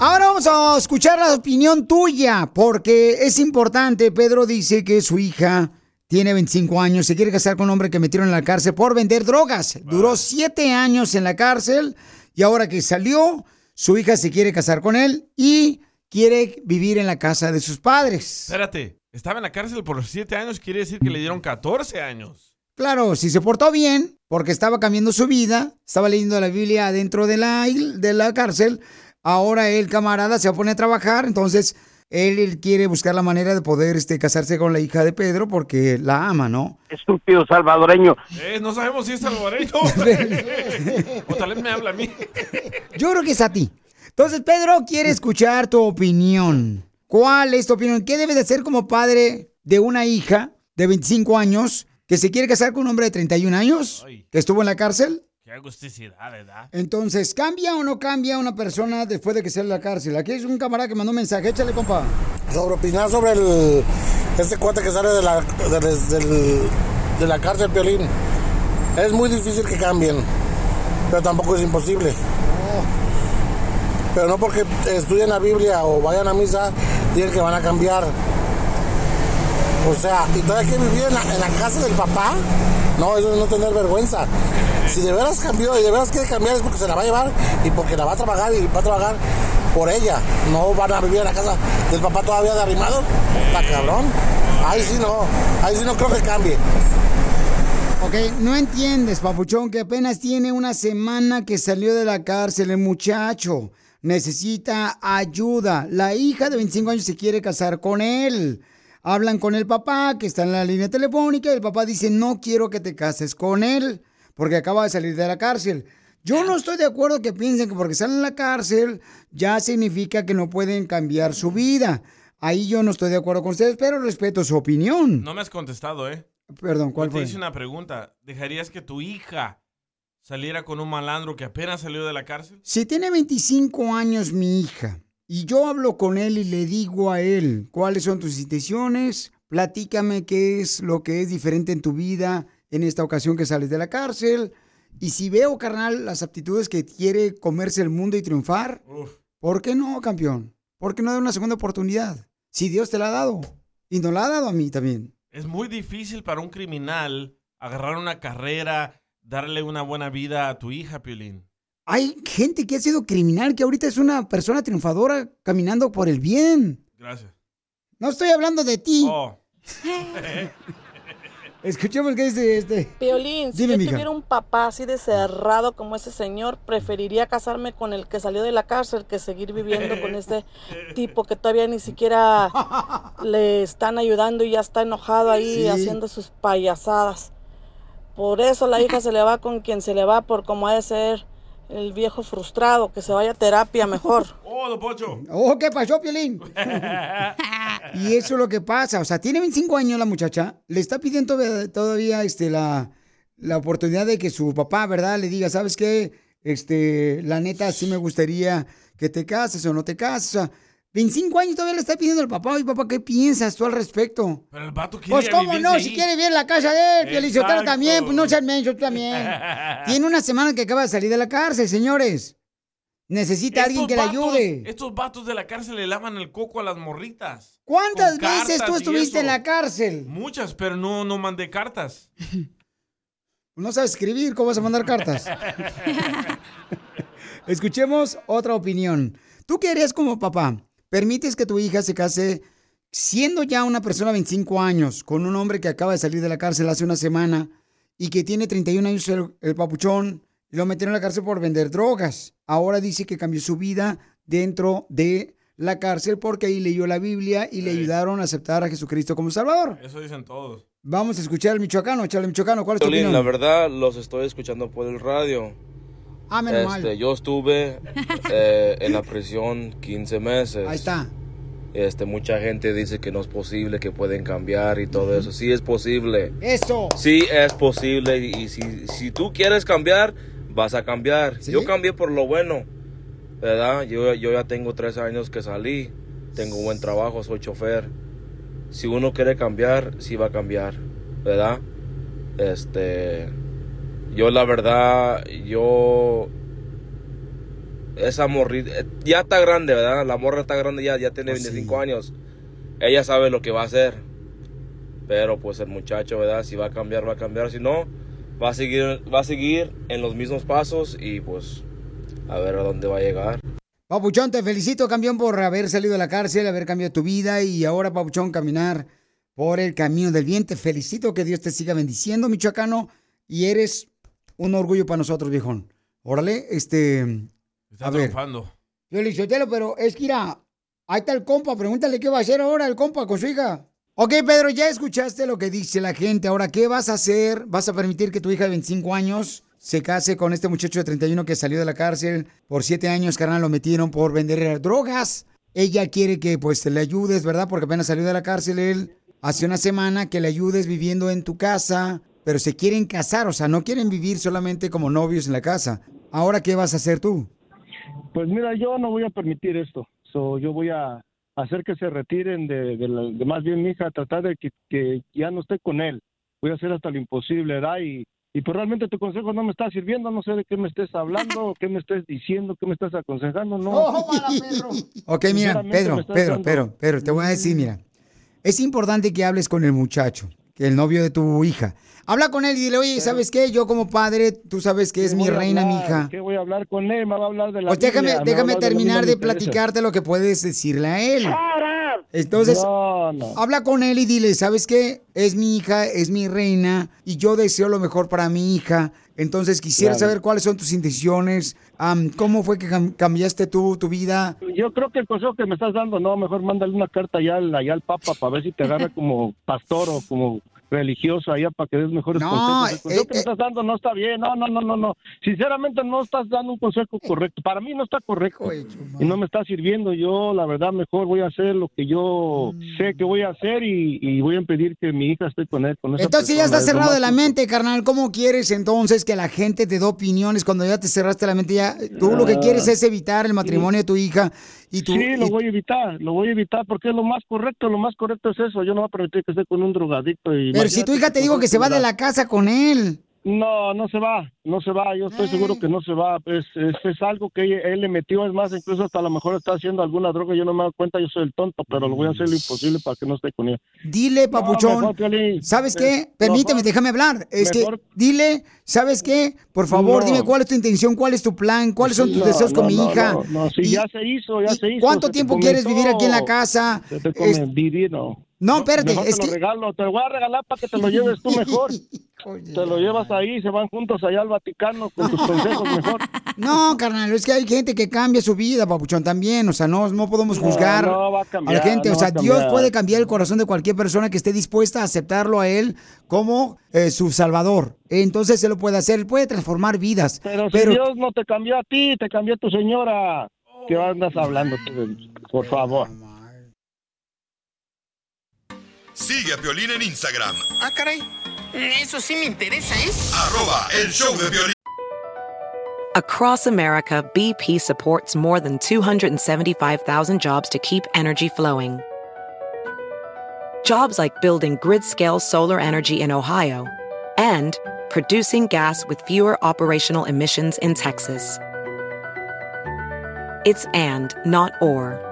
Ahora vamos a escuchar la opinión tuya, porque es importante. Pedro dice que su hija tiene 25 años, se quiere casar con un hombre que metieron en la cárcel por vender drogas. Duró 7 años en la cárcel y ahora que salió, su hija se quiere casar con él y quiere vivir en la casa de sus padres. Espérate, estaba en la cárcel por siete años, quiere decir que le dieron 14 años. Claro, si se portó bien, porque estaba cambiando su vida, estaba leyendo la Biblia dentro de la, de la cárcel, ahora el camarada se pone a trabajar, entonces él, él quiere buscar la manera de poder este, casarse con la hija de Pedro porque la ama, ¿no? Estúpido salvadoreño. Eh, no sabemos si es salvadoreño. o tal vez me habla a mí. Yo creo que es a ti. Entonces, Pedro quiere escuchar tu opinión. ¿Cuál es tu opinión? ¿Qué debe de hacer como padre de una hija de 25 años que se quiere casar con un hombre de 31 años que estuvo en la cárcel? Qué agusticidad, ¿verdad? Entonces, ¿cambia o no cambia una persona después de que sale de la cárcel? Aquí es un camarada que mandó un mensaje. Échale, compa. Sobre opinar sobre el, este cuate que sale de la, de, del- de la cárcel, Piolín. Es muy difícil que cambien, pero tampoco es imposible. Pero no porque estudien la Biblia o vayan a misa, digan que van a cambiar. O sea, y todavía hay que vivir en la, en la casa del papá. No, eso es no tener vergüenza. Si de veras cambió y de veras quiere cambiar es porque se la va a llevar y porque la va a trabajar y va a trabajar por ella. No van a vivir en la casa del papá todavía de arrimado. Está cabrón. Ahí sí no, ahí sí no creo que cambie. Ok, no entiendes, papuchón, que apenas tiene una semana que salió de la cárcel el muchacho. Necesita ayuda. La hija de 25 años se quiere casar con él. Hablan con el papá, que está en la línea telefónica, y el papá dice, no quiero que te cases con él, porque acaba de salir de la cárcel. Yo no estoy de acuerdo que piensen que porque salen de la cárcel ya significa que no pueden cambiar su vida. Ahí yo no estoy de acuerdo con ustedes, pero respeto su opinión. No me has contestado, ¿eh? Perdón, ¿cuál Te fue? hice una pregunta. ¿Dejarías que tu hija saliera con un malandro que apenas salió de la cárcel? Si tiene 25 años mi hija y yo hablo con él y le digo a él cuáles son tus intenciones, platícame qué es lo que es diferente en tu vida en esta ocasión que sales de la cárcel. Y si veo, carnal, las aptitudes que quiere comerse el mundo y triunfar, ¿por qué no, campeón? ¿Por qué no dar una segunda oportunidad? Si Dios te la ha dado. Y nos la ha dado a mí también. Es muy difícil para un criminal agarrar una carrera, darle una buena vida a tu hija, Piolín. Hay gente que ha sido criminal que ahorita es una persona triunfadora caminando por el bien. Gracias. No estoy hablando de ti. Oh. Escuchemos qué dice este. Piolín, si Dime, yo mija. tuviera un papá así de cerrado como ese señor, preferiría casarme con el que salió de la cárcel que seguir viviendo con este tipo que todavía ni siquiera le están ayudando y ya está enojado ahí Sí. haciendo sus payasadas. Por eso la hija se le va con quien se le va por como ha de ser el viejo frustrado, que se vaya a terapia mejor. ¡Oh, don Pocho! Oh, ¿qué pasó, Piolín? y eso es lo que pasa. O sea, tiene 25 años la muchacha. Le está pidiendo todavía, todavía, este, la, la oportunidad de que su papá, ¿verdad? Le diga, ¿sabes qué? Este, la neta, sí me gustaría que te cases o no te cases. O sea, 25 años todavía le está pidiendo al papá. Oye, papá, ¿qué piensas tú al respecto? Pero el vato quiere Pues, ¿cómo no? ahí. Si quiere vivir en la casa de él, Felicitero también. Pues no seas menso tú también. Tiene una semana que acaba de salir de la cárcel, señores. Necesita alguien Estos que la ayude. Estos vatos de la cárcel le lavan el coco a las morritas. ¿Cuántas veces tú estuviste en la cárcel? Muchas, pero no, no mandé cartas. No sabes escribir, ¿cómo vas a mandar cartas? Escuchemos otra opinión. ¿Tú qué harías como papá? ¿Permites que tu hija se case siendo ya una persona de 25 años con un hombre que acaba de salir de la cárcel hace una semana y que tiene 31 años el, el papuchón? Y Lo metieron en la cárcel por vender drogas. Ahora dice que cambió su vida dentro de la cárcel porque ahí leyó la Biblia y le ayudaron a aceptar a Jesucristo como Salvador. Eso dicen todos. Vamos a escuchar al michoacano, echale michoacano. ¿Cuál es tu opinión? la verdad los estoy escuchando por el radio. Ah, menos mal. Este, yo estuve eh, en la prisión 15 meses. Ahí está. Este, mucha gente dice que no es posible, que pueden cambiar y todo eso. Sí es posible. Eso. Sí es posible y si, si tú quieres cambiar, vas a cambiar. Yo cambié por lo bueno, ¿verdad? Yo, yo ya tengo tres años que salí, tengo buen trabajo, soy chofer. Si uno quiere cambiar, sí va a cambiar, ¿verdad? Este, yo la verdad, yo esa morrita, eh, ya está grande, ¿verdad? La morra está grande ya, ya tiene 25 años. Ella sabe lo que va a hacer. Pero pues el muchacho, ¿verdad? Si va a cambiar, va a cambiar. Si no, va a seguir, va a seguir en los mismos pasos y pues a ver a dónde va a llegar. Papuchón, te felicito, campeón, por haber salido de la cárcel, haber cambiado tu vida y ahora, Papuchón, caminar por el camino del bien. Te felicito, que Dios te siga bendiciendo, Michoacano, y eres un orgullo para nosotros, viejón. Órale, este... Está a ver, triunfando. yo le pero es que, mira, ahí está el compa, pregúntale qué va a hacer ahora el compa con su hija. Ok, Pedro, ya escuchaste lo que dice la gente. Ahora, ¿qué vas a hacer? ¿Vas a permitir que tu hija de 25 años se case con este muchacho de 31 que salió de la cárcel por 7 años, carnal, lo metieron por vender drogas? Ella quiere que, pues, le ayudes, ¿verdad? Porque apenas salió de la cárcel él hace una semana, que le ayudes viviendo en tu casa, pero se quieren casar, o sea, no quieren vivir solamente como novios en la casa. Ahora, ¿qué vas a hacer tú? Pues mira, yo no voy a permitir esto. So, yo voy a hacer que se retiren de, de, la- de más bien mi hija, tratar de que, que ya no esté con él. Voy a hacer hasta lo imposible, ¿verdad? Y, y pues realmente tu consejo no me está sirviendo, no sé de qué me estés hablando, qué me estés diciendo, qué me estás aconsejando, no. Ok, mira, Sinceramente, Pedro, me estás Pedro, dando- Pedro, Pedro, te voy a decir, mira, es importante que hables con el muchacho, el novio de tu hija. Habla con él y dile, oye, ¿sabes qué? Yo como padre, tú sabes que es ¿Qué mi reina, mi hija. ¿Qué voy a hablar con él? Me va a hablar de la Pues déjame, Biblia, déjame de terminar de platicarte lo que puedes decirle a él. Entonces, No, no. habla con él y dile, ¿sabes qué? Es mi hija, es mi reina y yo deseo lo mejor para mi hija. Entonces quisiera Claro. saber cuáles son tus intenciones, cómo fue que cam- cambiaste tú tu vida. Yo creo que el consejo que me estás dando, no, mejor mándale una carta allá al, allá al Papa para ver si te agarra como pastor o como religioso allá para que des mejores No, consejos. El consejo eh, que me estás dando no está bien, no, no, no, no, no. Sinceramente no estás dando un consejo correcto. Para mí no está correcto y no me está sirviendo. Yo, la verdad, mejor voy a hacer lo que yo Mm. sé que voy a hacer y, y voy a impedir que mi hija esté con él. Con esa Entonces ya persona. estás Es lo cerrado de la mente, carnal. ¿Cómo quieres entonces que la gente te dé opiniones cuando ya te cerraste la mente? Ya, tú lo que quieres es evitar el matrimonio de tu hija y tú. Sí, lo y- voy a evitar, lo voy a evitar porque es lo más correcto, lo más correcto es eso. Yo no voy a permitir que esté con un drogadicto. Y Pero si tu hija te dijo que se va de la casa con él. No, no se va, no se va, yo estoy seguro que no se va, es, es, es algo que él le metió, es más, incluso hasta a lo mejor está haciendo alguna droga, yo no me doy cuenta, yo soy el tonto, pero lo voy a hacer lo imposible para que no esté con ella. Dile, papuchón. mejor, Piolín. ¿Sabes qué? Eh, Permíteme, déjame hablar. Es mejor- que dile, ¿sabes qué? Por favor, No. dime cuál es tu intención, cuál es tu plan, cuáles son tus No, deseos con no, mi no, hija. No, no, sí, Y- ya se hizo, ya se hizo. ¿Cuánto se tiempo quieres vivir aquí en la casa? Se te Es- divino. No, espérate, Mejor es te lo regalo, te lo voy a regalar para que te lo lleves tú mejor. te lo llevas ahí, se van juntos allá al Vaticano con tus consejos mejor. No, carnal, es que hay gente que cambia su vida, papuchón, también. O sea, no, no podemos juzgar no va a la gente. no o sea, Dios puede cambiar el corazón de cualquier persona que esté dispuesta a aceptarlo a Él como eh, su Salvador. Entonces, Él lo puede hacer, Él puede transformar vidas. Pero, si Dios no te cambió a ti, te cambió a tu señora. ¿Qué andas hablando tú? Por favor. Sigue a Piolín en Instagram, Ah, caray. Eso sí me interesa, ¿eh? arroba el show de Piolín. Across America, BP supports more than 275,000 jobs to keep energy flowing. Jobs like building grid scale solar energy in Ohio and producing gas with fewer operational emissions in Texas. It's and, not or.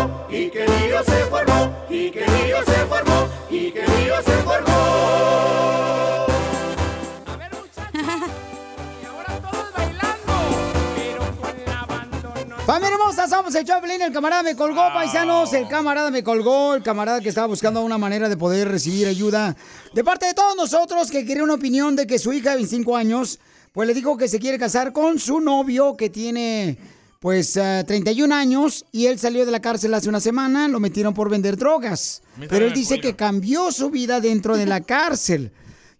y que lío se formó, y que lío se formó, y que lío se formó. Familia hermosa, somos el Choplin, el camarada me colgó, paisanos, el camarada me colgó, el camarada que estaba buscando una manera de poder recibir ayuda de parte de todos nosotros que quería una opinión de que su hija de 25 años, pues le dijo que se quiere casar con su novio que tiene pues eh, 31 años y él salió de la cárcel hace una semana, lo metieron por vender drogas. Pero él dice que cambió su vida dentro de la cárcel.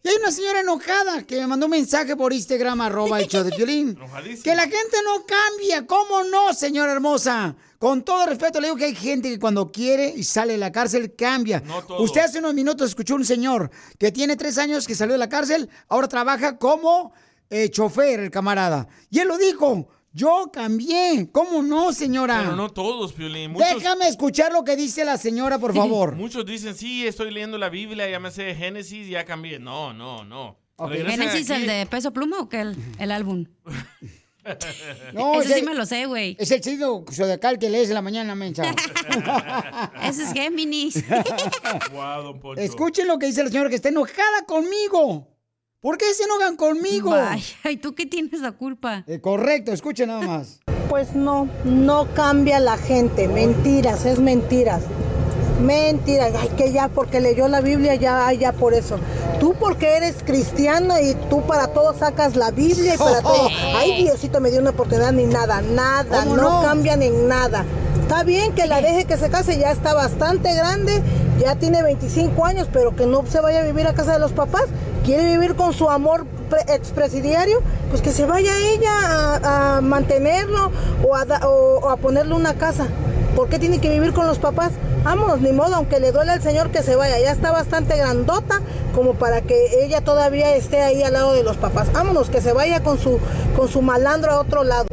Y hay una señora enojada que me mandó un mensaje por Instagram, arroba el show de Piolín. Que la gente no cambia. ¿Cómo no, señora hermosa? Con todo respeto, le digo que hay gente que cuando quiere y sale de la cárcel cambia. Usted hace unos minutos escuchó un señor que tiene tres años que salió de la cárcel, ahora trabaja como eh, chofer, el camarada. Y él lo dijo. Yo cambié. ¿Cómo no, señora? Pero no todos, Piolín. Muchos, Déjame escuchar lo que dice la señora, por favor. muchos dicen, sí, estoy leyendo la Biblia, ya me sé Génesis, ya cambié. No, no, no. ¿Génesis aquí. el de peso pluma o qué? El, el álbum. No, Ese ese- sí me lo sé, güey. Es el signo zodiacal que lees en la mañana, mensa. Ese es Géminis. Guau, don Poncho. Escuchen lo que dice la señora que está enojada conmigo. ¿Por qué se enojan conmigo? Vaya, ¿y tú qué tienes la culpa? Eh, correcto, escuchen nada más. Pues no, no cambia la gente. Mentiras, es mentiras. Mentiras. Ay, que ya porque leyó la Biblia, ya, ay, ya por eso. Tú porque eres cristiano y tú para todo sacas la Biblia y para todo. Ay, Diosito me dio una oportunidad ni nada, nada. ¿Cómo No, no? cambian en nada. Está bien que la deje que se case, ya está bastante grande, ya tiene 25 años, pero que no se vaya a vivir a casa de los papás. Quiere vivir con su amor pre- expresidiario, pues que se vaya ella a, mantenerlo o a, da- o a ponerle una casa. ¿Por qué tiene que vivir con los papás? Vámonos, ni modo, aunque le duele al señor que se vaya. Ya está bastante grandota como para que ella todavía esté ahí al lado de los papás. Vámonos, que se vaya con su, con su malandro a otro lado.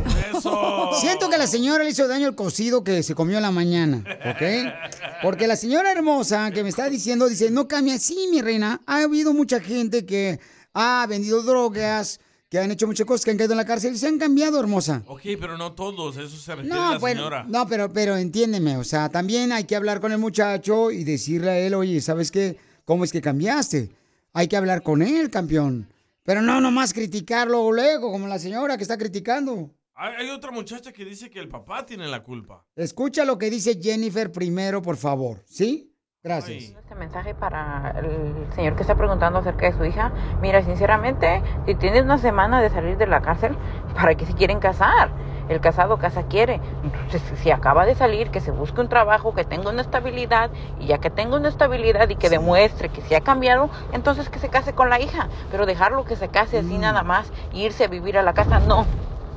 Siento que la señora le hizo daño al cocido que se comió en la mañana, ¿ok? Porque la señora hermosa que me está diciendo, dice, no cambia. Sí, mi reina, ha habido mucha gente que ha vendido drogas, que han hecho muchas cosas, que han caído en la cárcel y se han cambiado, hermosa. Ok, pero no todos, eso se refiere No, la bueno, señora. no, pero, pero entiéndeme, o sea, también hay que hablar con el muchacho y decirle a él, oye, ¿sabes qué? ¿Cómo es que cambiaste? Hay que hablar con él, campeón. Pero no nomás criticarlo luego, como la señora que está criticando. Hay otra muchacha que dice que el papá tiene la culpa. Escucha lo que dice Jennifer primero, por favor, ¿sí? Gracias. Este mensaje para el señor que está preguntando acerca de su hija. Mira, sinceramente, si tienes una semana de salir de la cárcel, ¿para qué se quieren casar? El casado casa quiere. Entonces, si acaba de salir, que se busque un trabajo, que tenga una estabilidad, y ya que tenga una estabilidad y que demuestre que se ha cambiado, entonces que se case con la hija. Pero dejarlo que se case así nada más, e irse a vivir a la casa, no.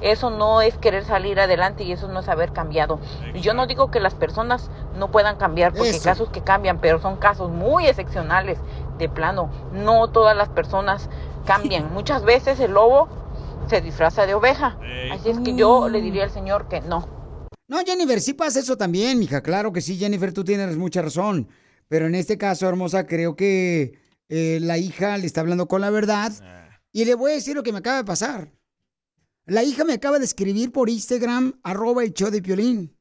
Eso no es querer salir adelante y eso no es haber cambiado. Yo no digo que las personas no puedan cambiar, porque hay casos que cambian, pero son casos muy excepcionales de plano. No todas las personas cambian. Muchas veces el lobo se disfraza de oveja. Así es que yo le diría al Señor que no. No, Jennifer, sí pasa eso también, mija. Claro que sí, Jennifer, tú tienes mucha razón. Pero en este caso, hermosa, creo que eh, la hija le está hablando con la verdad. Y le voy a decir lo que me acaba de pasar. La hija me acaba de escribir por Instagram, arroba el show de Piolín.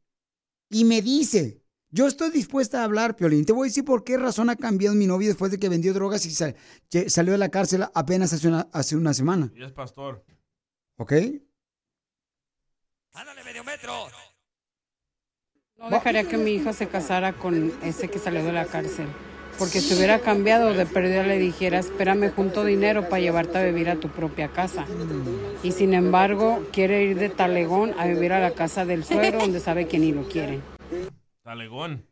Y me dice, yo estoy dispuesta a hablar, Piolín. Te voy a decir por qué razón ha cambiado mi novio después de que vendió drogas y salió de la cárcel apenas hace una, hace una semana. Y es pastor. ¿Ok? No dejaría que mi hija se casara con ese que salió de la cárcel. Porque si hubiera cambiado, de pérdida le dijera, espérame junto dinero para llevarte a vivir a tu propia casa. Y sin embargo, quiere ir de talegón a vivir a la casa del suegro donde sabe que ni lo quieren. Talegón.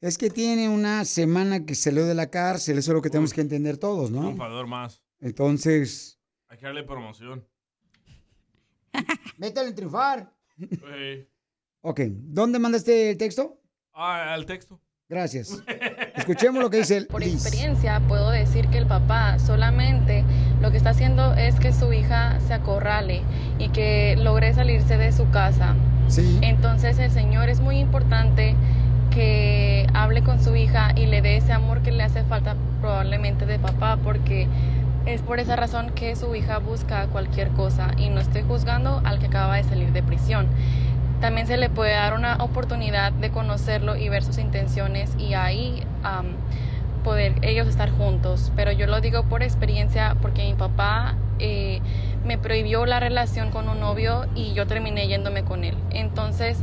Es que tiene una semana que salió de la cárcel, eso es lo que tenemos que entender todos, ¿no? Triunfador más. Entonces, Hay que darle promoción. Métele en triunfar. Ey. Ok, ¿dónde mandaste el texto? Ah, al texto. Gracias. Escuchemos lo que dice el Por Liz. experiencia puedo decir que el papá solamente lo que está haciendo es que su hija se acorrale y que logre salirse de su casa. Entonces el Señor es muy importante que hable con su hija y le dé ese amor que le hace falta probablemente de papá porque es por esa razón que su hija busca cualquier cosa y no estoy juzgando al que acaba de salir de prisión. También se le puede dar una oportunidad de conocerlo y ver sus intenciones y ahí poder ellos estar juntos. Pero yo lo digo por experiencia porque mi papá eh, me prohibió la relación con un novio y yo terminé yéndome con él. Entonces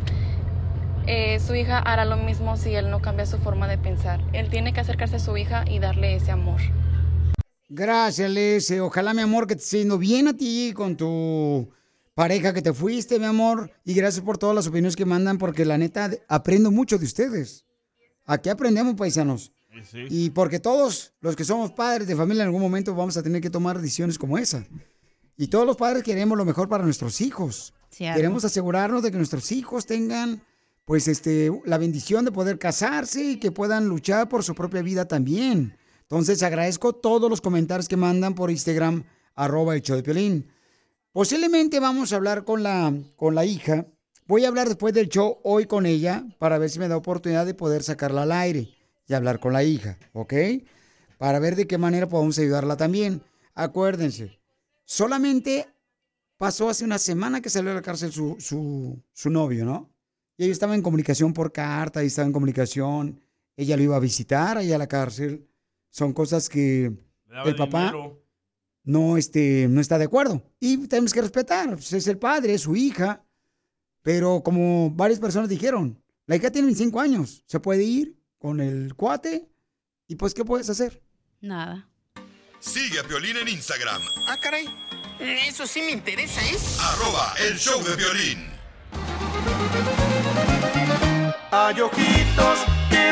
eh, su hija hará lo mismo si él no cambia su forma de pensar. Él tiene que acercarse a su hija y darle ese amor. Gracias, Liz. Ojalá, mi amor, que te esté yendo bien a ti con tu pareja que te fuiste, mi amor. Y gracias por todas las opiniones que mandan, porque la neta aprendo mucho de ustedes. Aquí aprendemos, paisanos. Y porque todos los que somos padres de familia en algún momento vamos a tener que tomar decisiones como esa. Y todos los padres queremos lo mejor para nuestros hijos. Cierto. Queremos asegurarnos de que nuestros hijos tengan pues este la bendición de poder casarse y que puedan luchar por su propia vida también. Entonces agradezco todos los comentarios que mandan por Instagram, arroba el show de Piolín. Posiblemente vamos a hablar con la, con la hija. Voy a hablar después del show hoy con ella para ver si me da oportunidad de poder sacarla al aire y hablar con la hija, ¿ok? Para ver de qué manera podemos ayudarla también. Acuérdense, solamente pasó hace una semana que salió de la cárcel su, su, su novio, ¿no? Y ellos estaban en comunicación por carta, y estaban en comunicación. Ella lo iba a visitar allá a la cárcel. Son cosas que el papá dinero. No, este, no está de acuerdo. Y tenemos que respetar. Pues es el padre, es su hija. Pero como varias personas dijeron, la hija tiene 25 años. Se puede ir con el cuate. Y pues, ¿qué puedes hacer? Nada. Sigue a Piolín en Instagram, Ah, caray. Eso sí me interesa, ¿eh? arroba el show de violín. Hay ojitos que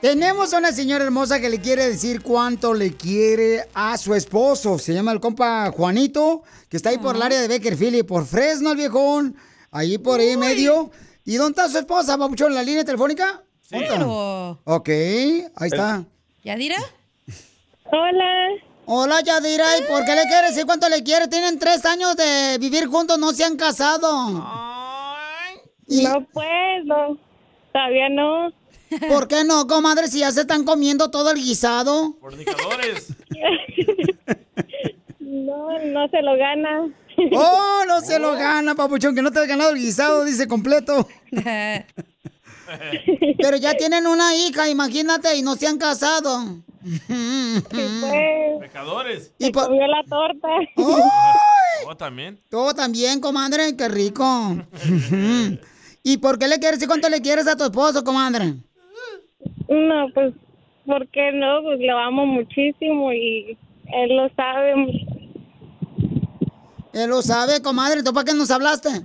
Tenemos a una señora hermosa que le quiere decir cuánto le quiere a su esposo. Se llama el compa Juanito, que está ahí por el área de Beckerfield y por Fresno, el viejón. Ahí por ahí medio. ¿Y dónde está su esposa, papuchón, en la línea telefónica? ¿Dónde está? Pero- Ok, ahí está. ¿Yadira? Hola. Hola, Yadira. ¿Y por qué le quiere decir cuánto le quiere? Tienen tres años de vivir juntos, no se han casado. No puedo. Todavía no. ¿Por qué no, comadre, si ya se están comiendo todo el guisado? Fornicadores. No, no se lo gana. ¡Oh, no se lo gana, papuchón! Que no te has ganado el guisado, dice completo. Pero ya tienen una hija, imagínate, y no se han casado. Pecadores. Y por- Comió la torta. ¿O también? Tú también, comadre, qué rico. ¿Y por qué le quieres decir cuánto le quieres a tu esposo, comadre? No, pues, ¿por qué no? Pues lo amo muchísimo y él lo sabe. Él lo sabe, comadre, ¿tú para qué nos hablaste?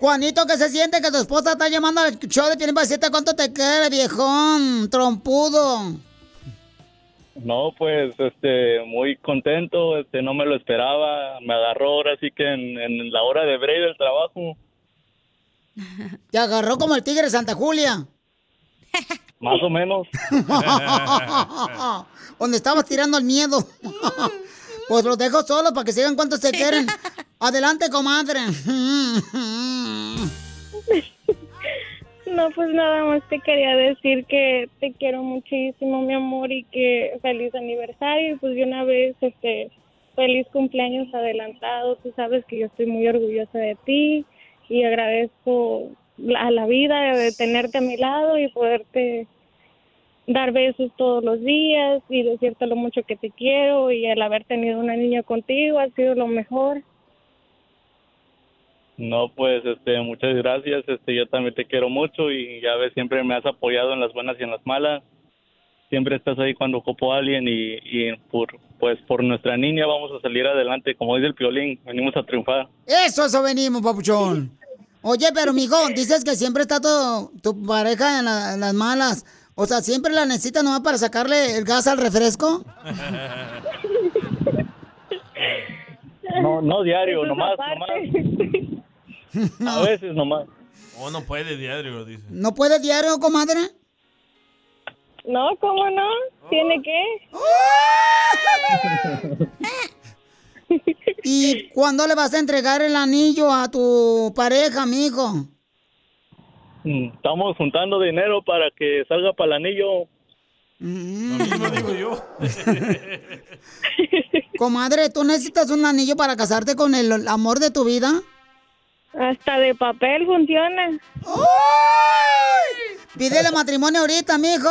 Juanito, ¿qué se siente que tu esposa está llamando al show de Piolín decirte cuánto te quiere, viejón, trompudo? No, pues, este, muy contento, este, no me lo esperaba, me agarró ahora sí que en, en la hora de break del trabajo, Te agarró como el tigre de Santa Julia. más o menos. Donde estabas tirando el miedo. Pues los dejo solos para que sigan cuántos se quieren. Adelante, comadre. No, pues nada más te quería decir que te quiero muchísimo, mi amor, y que feliz aniversario. Y pues de una vez, este, feliz cumpleaños adelantado. Tú sabes que yo estoy muy orgullosa de ti y agradezco a la vida de tenerte a mi lado y poderte dar besos todos los días y decirte lo mucho que te quiero y el haber tenido una niña contigo ha sido lo mejor. No, pues, este, muchas gracias, este, yo también te quiero mucho y ya ves, siempre me has apoyado en las buenas y en las malas. Siempre estás ahí cuando ocupo a alguien y, y por, pues, por nuestra niña vamos a salir adelante. Como dice el piolín, venimos a triunfar. Eso, eso venimos, papuchón. Oye, pero mijo, dices que siempre está tu, tu pareja en, la- en las malas. O sea, ¿siempre la necesitas nomás para sacarle el gas al refresco? No, no diario, nomás, nomás. A veces nomás. Oh, no puede diario, dice. ¿No puede diario, comadre? No, ¿cómo no? Tiene que. ¿Y cuándo le vas a entregar el anillo a tu pareja, mijo? Mm, Estamos juntando dinero para que salga para el anillo. Mm. Lo mismo digo yo. Comadre, ¿tú necesitas un anillo para casarte con el amor de tu vida? Hasta de papel funciona. Pídele matrimonio ahorita, mijo.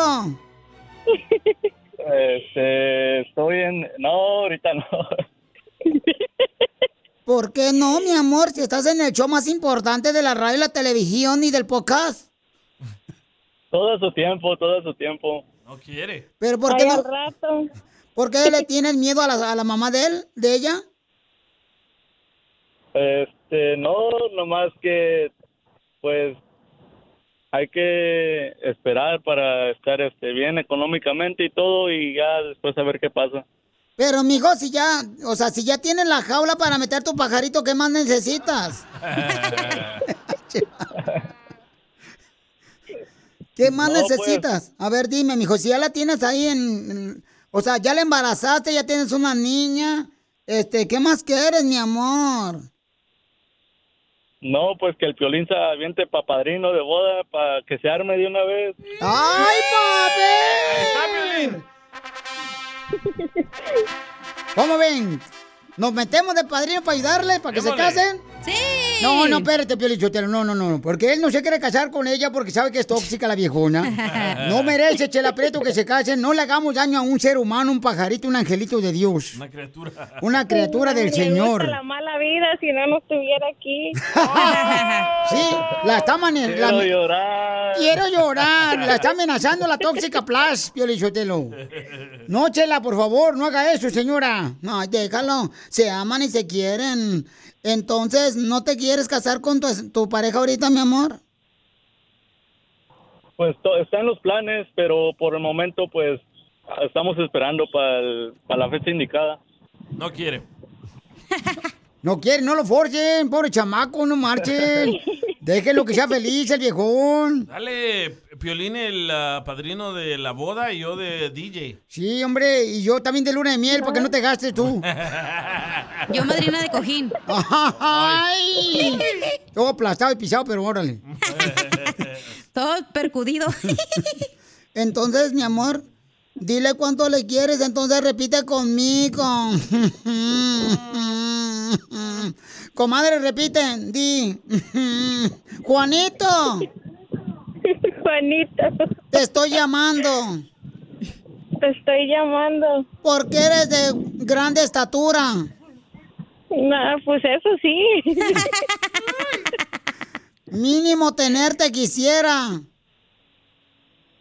Este, estoy en... No, ahorita no. ¿Por qué no, mi amor? Si estás en el show más importante de la radio, la televisión y del podcast. Todo su tiempo, todo su tiempo. No quiere. Pero ¿por qué Ay, no? rato. ¿Por qué le tienes miedo a la, a la mamá de él, de ella? Este, no, nomás que, pues, hay que esperar para estar este, bien económicamente y todo y ya después a ver qué pasa. Pero, mijo, si ya, o sea, si ya tienes la jaula para meter tu pajarito, ¿qué más necesitas? ¿Qué más No, pues. necesitas? A ver, dime, mijo, si ya la tienes ahí en, en- o sea, ya la embarazaste, ya tienes una niña, este, ¿qué más quieres, mi amor? No, pues que el piolín se aviente pa' padrino de boda para que se arme de una vez. ¡Ay, papi! ¿Cómo ven? ¿Nos metemos de padrino para ayudarle, para que se casen? Sí. No, no, espérate, Piolichotelo, no, no, no, porque él no se quiere casar con ella porque sabe que es tóxica la viejona. No merece, Chela Prieto, que se casen. No le hagamos daño a un ser humano, un pajarito, un angelito de Dios. Una criatura. Una criatura del Me Señor. gusta la mala vida, si no, no estuviera aquí. Sí, la está la- Quiero llorar. Quiero llorar. La está amenazando la tóxica Plus, Piolichotelo. No, Chela, por favor, no haga eso, señora. No, déjalo. Se aman y se quieren. Entonces, ¿no te quieres casar con tu, tu pareja ahorita, mi amor? Pues to- está en los planes, pero por el momento, pues, estamos esperando para la fecha indicada. No quiere. No quiere, no lo forcen, pobre chamaco, no marchen. Déjenlo que sea feliz el viejón. Dale, Piolín, el ah, padrino de la boda y yo de DJ. Sí, hombre, y yo también de luna de miel, para que no te gastes tú. Yo madrina de cojín. ¡Ay! Todo aplastado y pisado, pero órale. Todo percudido. Entonces, mi amor, dile cuánto le quieres, entonces repite conmigo. Comadre, repite, di. Juanito. Juanito. Te estoy llamando. Te estoy llamando. Porque eres de grande estatura. No, pues eso sí. Mínimo tenerte quisiera.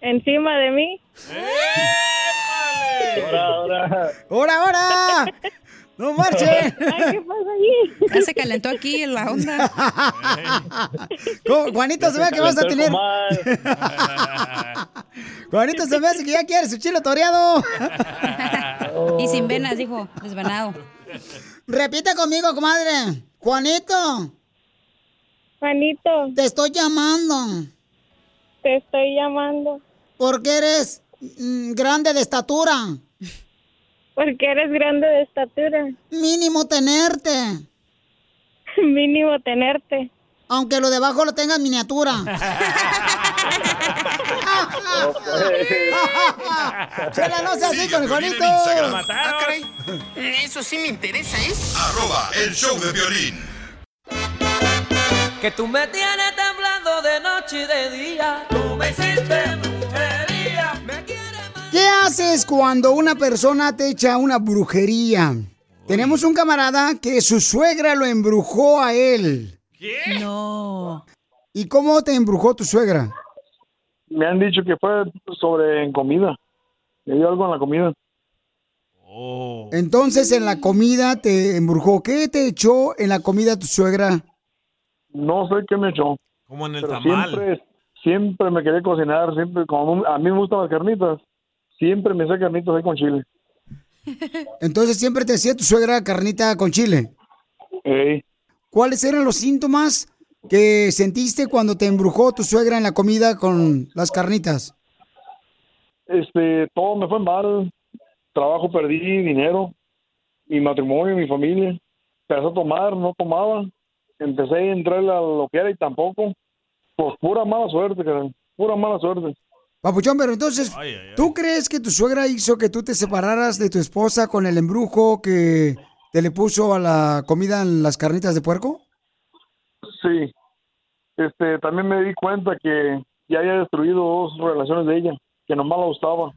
Encima de mí. Ahora, ahora. ¡Hora, hora! ¡No marchen! Ay, ¿qué pasa allí? Ya se calentó aquí en la onda. Juanito, se ve que vas a tener. Juanito, se hace que ya quieres su chilo toreado. Y sin venas, dijo, desvanado. Repite conmigo, comadre. Juanito. Juanito. Te estoy llamando. Te estoy llamando. Porque eres mm, grande de estatura. Porque eres grande de estatura. Mínimo tenerte. Mínimo tenerte. Aunque lo debajo lo tengas miniatura. Chela, no seas así con el Juanito. Ah, caray. Eso sí me interesa, ¿eh? Arroba el show de violín. Que tú me tienes temblando de noche y de día. Tú me hiciste brujería. Me ¿Qué haces cuando una persona te echa una brujería? Tenemos un camarada que su suegra lo embrujó a él. ¿Qué? No. ¿Y cómo te embrujó tu suegra? Me han dicho que fue sobre en comida. Me dio algo en la comida. Entonces en la comida te embrujó. ¿Qué te echó en la comida tu suegra? No sé qué me echó. Como en el pero tamal. Siempre, siempre me quería cocinar, siempre, como a mí me gustan las carnitas, siempre me hacía carnitas ahí con chile. Entonces siempre te hacía tu suegra carnita con chile. Ey. ¿Cuáles eran los síntomas que sentiste cuando te embrujó tu suegra en la comida con las carnitas? Este, todo me fue mal. Trabajo perdí, dinero, mi matrimonio, mi familia. Empecé a tomar, no tomaba. Empecé a entrar a lo que era y tampoco. Pues pura mala suerte, caray. Pura mala suerte. Papuchón, pero entonces, ¿tú crees que tu suegra hizo que tú te separaras de tu esposa con el embrujo que te le puso a la comida en las carnitas de puerco? Sí. Este, también me di cuenta que ya había destruido dos relaciones de ella, que nomás la gustaba.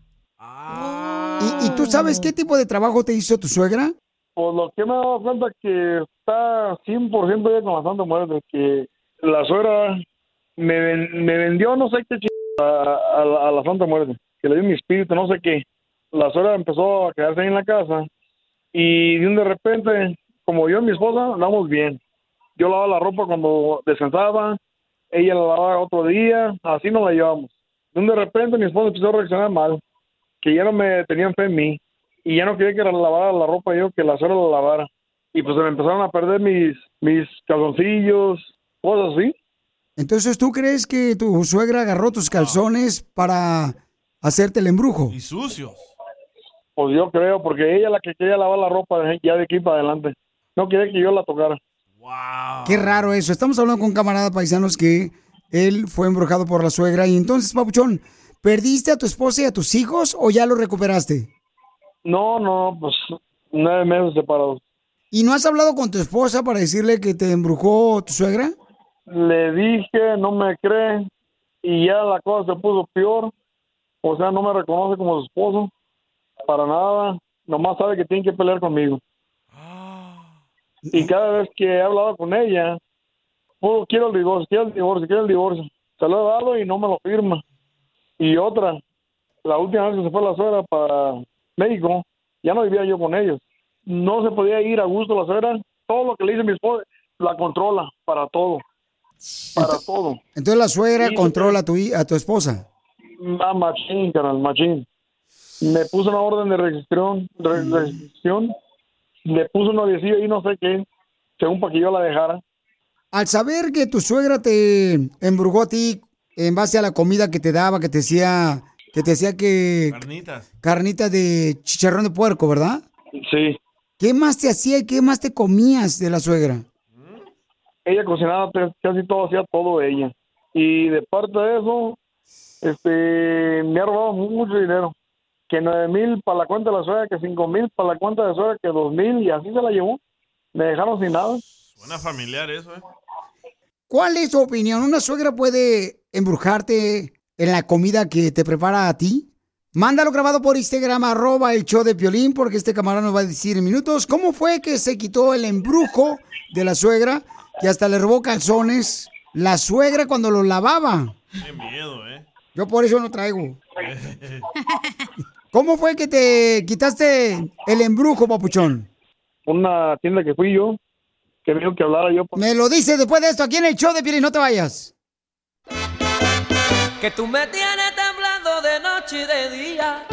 ¿Y, y tú sabes qué tipo de trabajo te hizo tu suegra? Pues lo que me he dado cuenta que está 100% ya con la Santa Muerte, que la suegra me, ven- me vendió no sé qué ch... a, a la- Santa Muerte, que le dio mi espíritu, no sé qué. La suegra empezó a quedarse ahí en la casa y de repente, como yo y mi esposa andamos bien. Yo lavaba la ropa cuando descansaba, ella la lavaba otro día, así nos la llevamos. De de repente mi esposa empezó a reaccionar mal, que ya no me tenían fe en mí y ya no quería que la lavara la ropa yo, que la suegra la lavara. Y pues se me empezaron a perder mis, mis calzoncillos, cosas así. Entonces, ¿tú crees que tu suegra agarró tus calzones para hacerte el embrujo? Y sucios. Pues yo creo, porque ella es la que quería lavar la ropa de- ya de aquí para adelante. No quería que yo la tocara. Qué raro eso. Estamos hablando con un camarada paisanos que él fue embrujado por la suegra. Y entonces, Papuchón, ¿perdiste a tu esposa y a tus hijos o ya lo recuperaste? No, no, pues nueve meses separados. ¿Y no has hablado con tu esposa para decirle que te embrujó tu suegra? Le dije, no me cree, y ya la cosa se puso peor. O sea, no me reconoce como su esposo, para nada. Nomás sabe que tiene que pelear conmigo. Y cada vez que he hablado con ella, "Oh, quiero el divorcio, quiero el divorcio, quiero el divorcio. Se lo he dado y no me lo firma. Y otra, la última vez que se fue la suegra para México, ya no vivía yo con ellos. No se podía ir a gusto la suegra. Todo lo que le dice mi esposa, la controla para todo. Para todo. Entonces la suegra Sí, controla a tu, a tu esposa. Ah, machín, canal, machín. Me puso una orden de restricción, de Mm. restricción. Le puso un noviecillo y no sé qué, según para que yo la dejara. Al saber que tu suegra te embrujó a ti en base a la comida que te daba, que te decía que te decía que Carnitas. carnita de chicharrón de puerco, ¿verdad? Sí. ¿Qué más te hacía y qué más te comías de la suegra? Ella cocinaba casi todo, hacía todo ella. Y de parte de eso, este, me ha robado mucho dinero. Que nueve mil para la cuenta de la suegra, que cinco mil para la cuenta de suegra, que dos mil, y así se la llevó. Me dejaron sin nada. Buena familiar eso, ¿eh? ¿Cuál es tu opinión? ¿Una suegra puede embrujarte en la comida que te prepara a ti? Mándalo grabado por Instagram, arroba el show de Piolín, porque este camarón nos va a decir en minutos cómo fue que se quitó el embrujo de la suegra, que hasta le robó calzones la suegra cuando los lavaba. Qué miedo, ¿eh? Yo por eso no traigo. ¿Cómo fue que te quitaste el embrujo, papuchón? Una tienda que fui yo, que me dijo que hablara yo. Me lo dice después de esto aquí en el show de Piolín, no te vayas. Que tú me tienes temblando de noche y de día.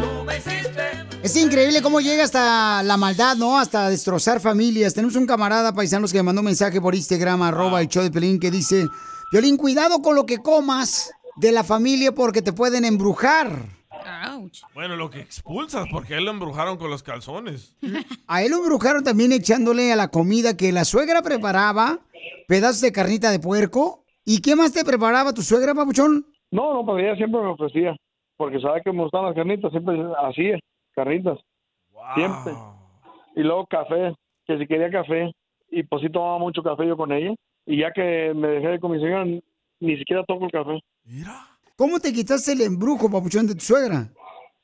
Es increíble cómo llega hasta la maldad, ¿no? Hasta destrozar familias. Tenemos un camarada paisanos que me mandó un mensaje por Instagram, arroba el show de Piolín, que dice, Piolín, cuidado con lo que comas de la familia porque te pueden embrujar. Bueno, lo que expulsas, porque a él lo embrujaron con los calzones. A él lo embrujaron también echándole a la comida que la suegra preparaba, pedazos de carnita de puerco. ¿Y qué más te preparaba tu suegra, papuchón? No, no, pues ella siempre me ofrecía, porque sabe que me gustan las carnitas, siempre hacía carnitas, siempre. Y luego café, que si quería café, y pues sí tomaba mucho café yo con ella, y ya que me dejé con mi señora, ni siquiera toco el café. ¿Cómo te quitaste el embrujo, papuchón, de tu suegra?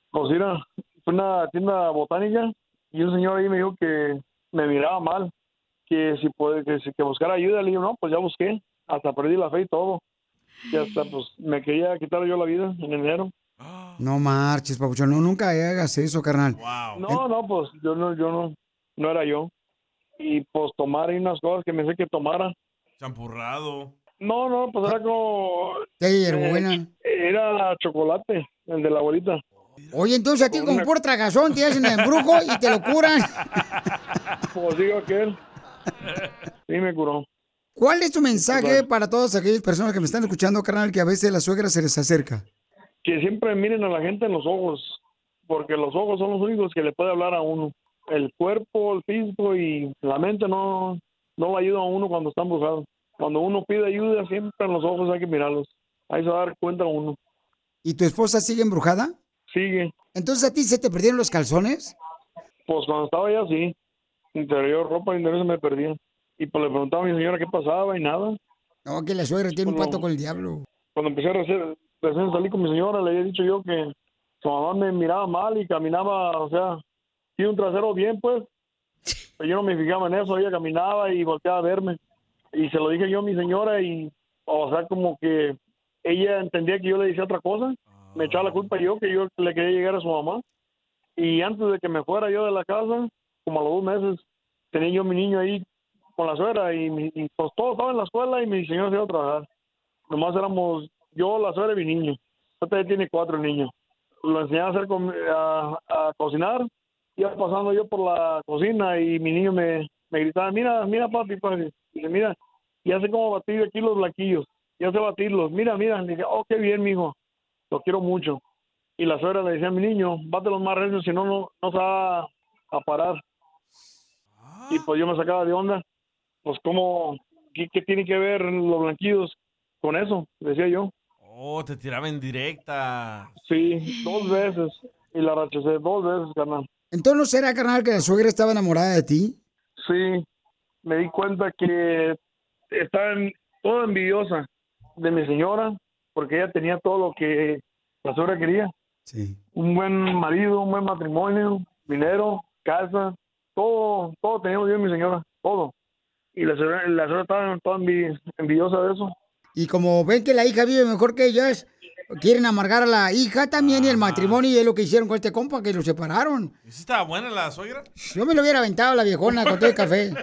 Pues mira, fue una tienda botánica, y un señor ahí me dijo que me miraba mal, que si puede, que, si- que buscara ayuda, le digo, no, pues ya busqué, hasta perdí la fe y todo. Y hasta pues me quería quitar yo la vida en enero. No marches, papuchón, no, nunca hagas eso, carnal. No, no, pues yo no, yo no, no era yo. Y pues tomar ahí unas cosas que me sé que tomara Champurrado. No, no, pues era como... Sí, era buena. Era chocolate, el de la abuelita. Oye, entonces a ti como por tragazón te hacen el embrujo y te lo curan. Pues digo aquel. Sí, me curó. ¿Cuál es tu mensaje para todas aquellas personas que me están escuchando, carnal, que a veces la suegra se les acerca? Que siempre miren a la gente en los ojos, porque los ojos son los únicos que le puede hablar a uno. El cuerpo, el físico y la mente no, no le ayuda a uno cuando está embrujado. Cuando uno pide ayuda, siempre en los ojos hay que mirarlos. Ahí se va a dar cuenta uno. ¿Y tu esposa sigue embrujada? Sigue. Entonces a ti se te perdieron los calzones? Pues cuando estaba allá, sí. Interior, ropa interior se me perdía. Y pues le preguntaba a mi señora qué pasaba y nada. No, que la suegra tiene un Bueno. pato con el diablo. Cuando empecé a recién, recién salí con mi señora, le había dicho yo que su mamá me miraba mal y caminaba, o sea, tiene un trasero bien, pues. Pero yo no me fijaba en eso, ella caminaba y volteaba a verme. Y se lo dije yo a mi señora y, o sea, como que ella entendía que yo le decía otra cosa. Me echaba la culpa yo, que yo le quería llegar a su mamá. Y antes de que me fuera yo de la casa, como a los dos meses, tenía yo mi niño ahí con la suegra y, y pues todo estaba en la escuela y mi señora se iba a trabajar. Nomás éramos yo, la suegra y mi niño. Tiene cuatro niños. Lo enseñé a hacer a, a cocinar. Iba pasando yo por la cocina y mi niño me, me gritaba, mira, mira papi, papi. Y dice, mira, ya sé cómo batir aquí los blanquillos. Ya sé batirlos. Mira, mira. Le dije, oh, qué bien, mijo. Lo quiero mucho. Y la suegra le decía a mi niño, bátelos más recios, si no, no, no se va a parar. Y pues yo me sacaba de onda. Pues, ¿cómo, qué, qué tiene que ver los blanquillos con eso? Decía yo. Oh, te tiraba en directa. Sí, dos veces. Y la rechacé dos veces, carnal. Entonces, ¿no será, carnal, que la suegra estaba enamorada de ti? Sí, me di cuenta que estaba en- toda envidiosa de mi señora, porque ella tenía todo lo que la suegra quería. Sí. Un buen marido, un buen matrimonio, dinero, casa, todo, todo teníamos yo y mi señora, todo. Y la suegra, la suegra estaba toda envi- envidiosa de eso. Y como ven que la hija vive mejor que ellas, quieren amargar a la hija también y el matrimonio y es lo que hicieron con este compa, que lo separaron. ¿Y si estaba buena la suegra? Yo me lo hubiera aventado a la viejona con todo el café.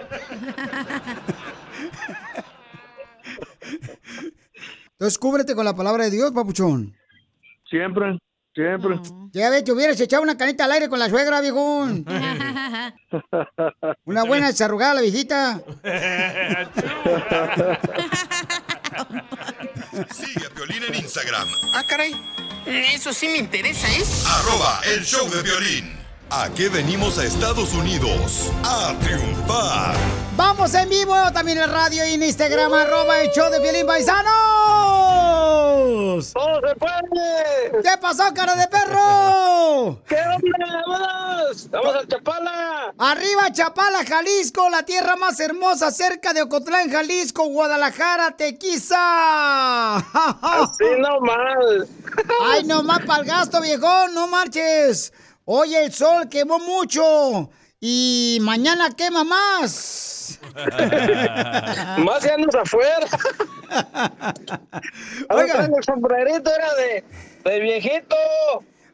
Entonces cúbrete con la palabra de Dios, papuchón. Siempre, siempre. Ya ves, te hubieras echado una canita al aire con la suegra, viejón. Una buena desarrugada, la viejita. Sigue a Piolín en Instagram, Ah, caray. Eso sí me interesa, ¿eh? arroba el show de violín. ¿A qué venimos a Estados Unidos? A triunfar. Vamos en vivo también en radio y en Instagram, arroba el show de Piolín ¡Todo se puede! ¿Qué pasó, cara de perro? ¿Qué onda? ¡Vámonos! ¡Vamos a Chapala! Arriba Chapala, Jalisco, la tierra más hermosa, cerca de Ocotlán, Jalisco, Guadalajara, Tequiza. Así nomás. Ay, nomás para el gasto, viejón, no marches. Hoy el sol quemó mucho y mañana quema más. Más ya andas afuera. Oiga. el sombrerito, era de, de viejito.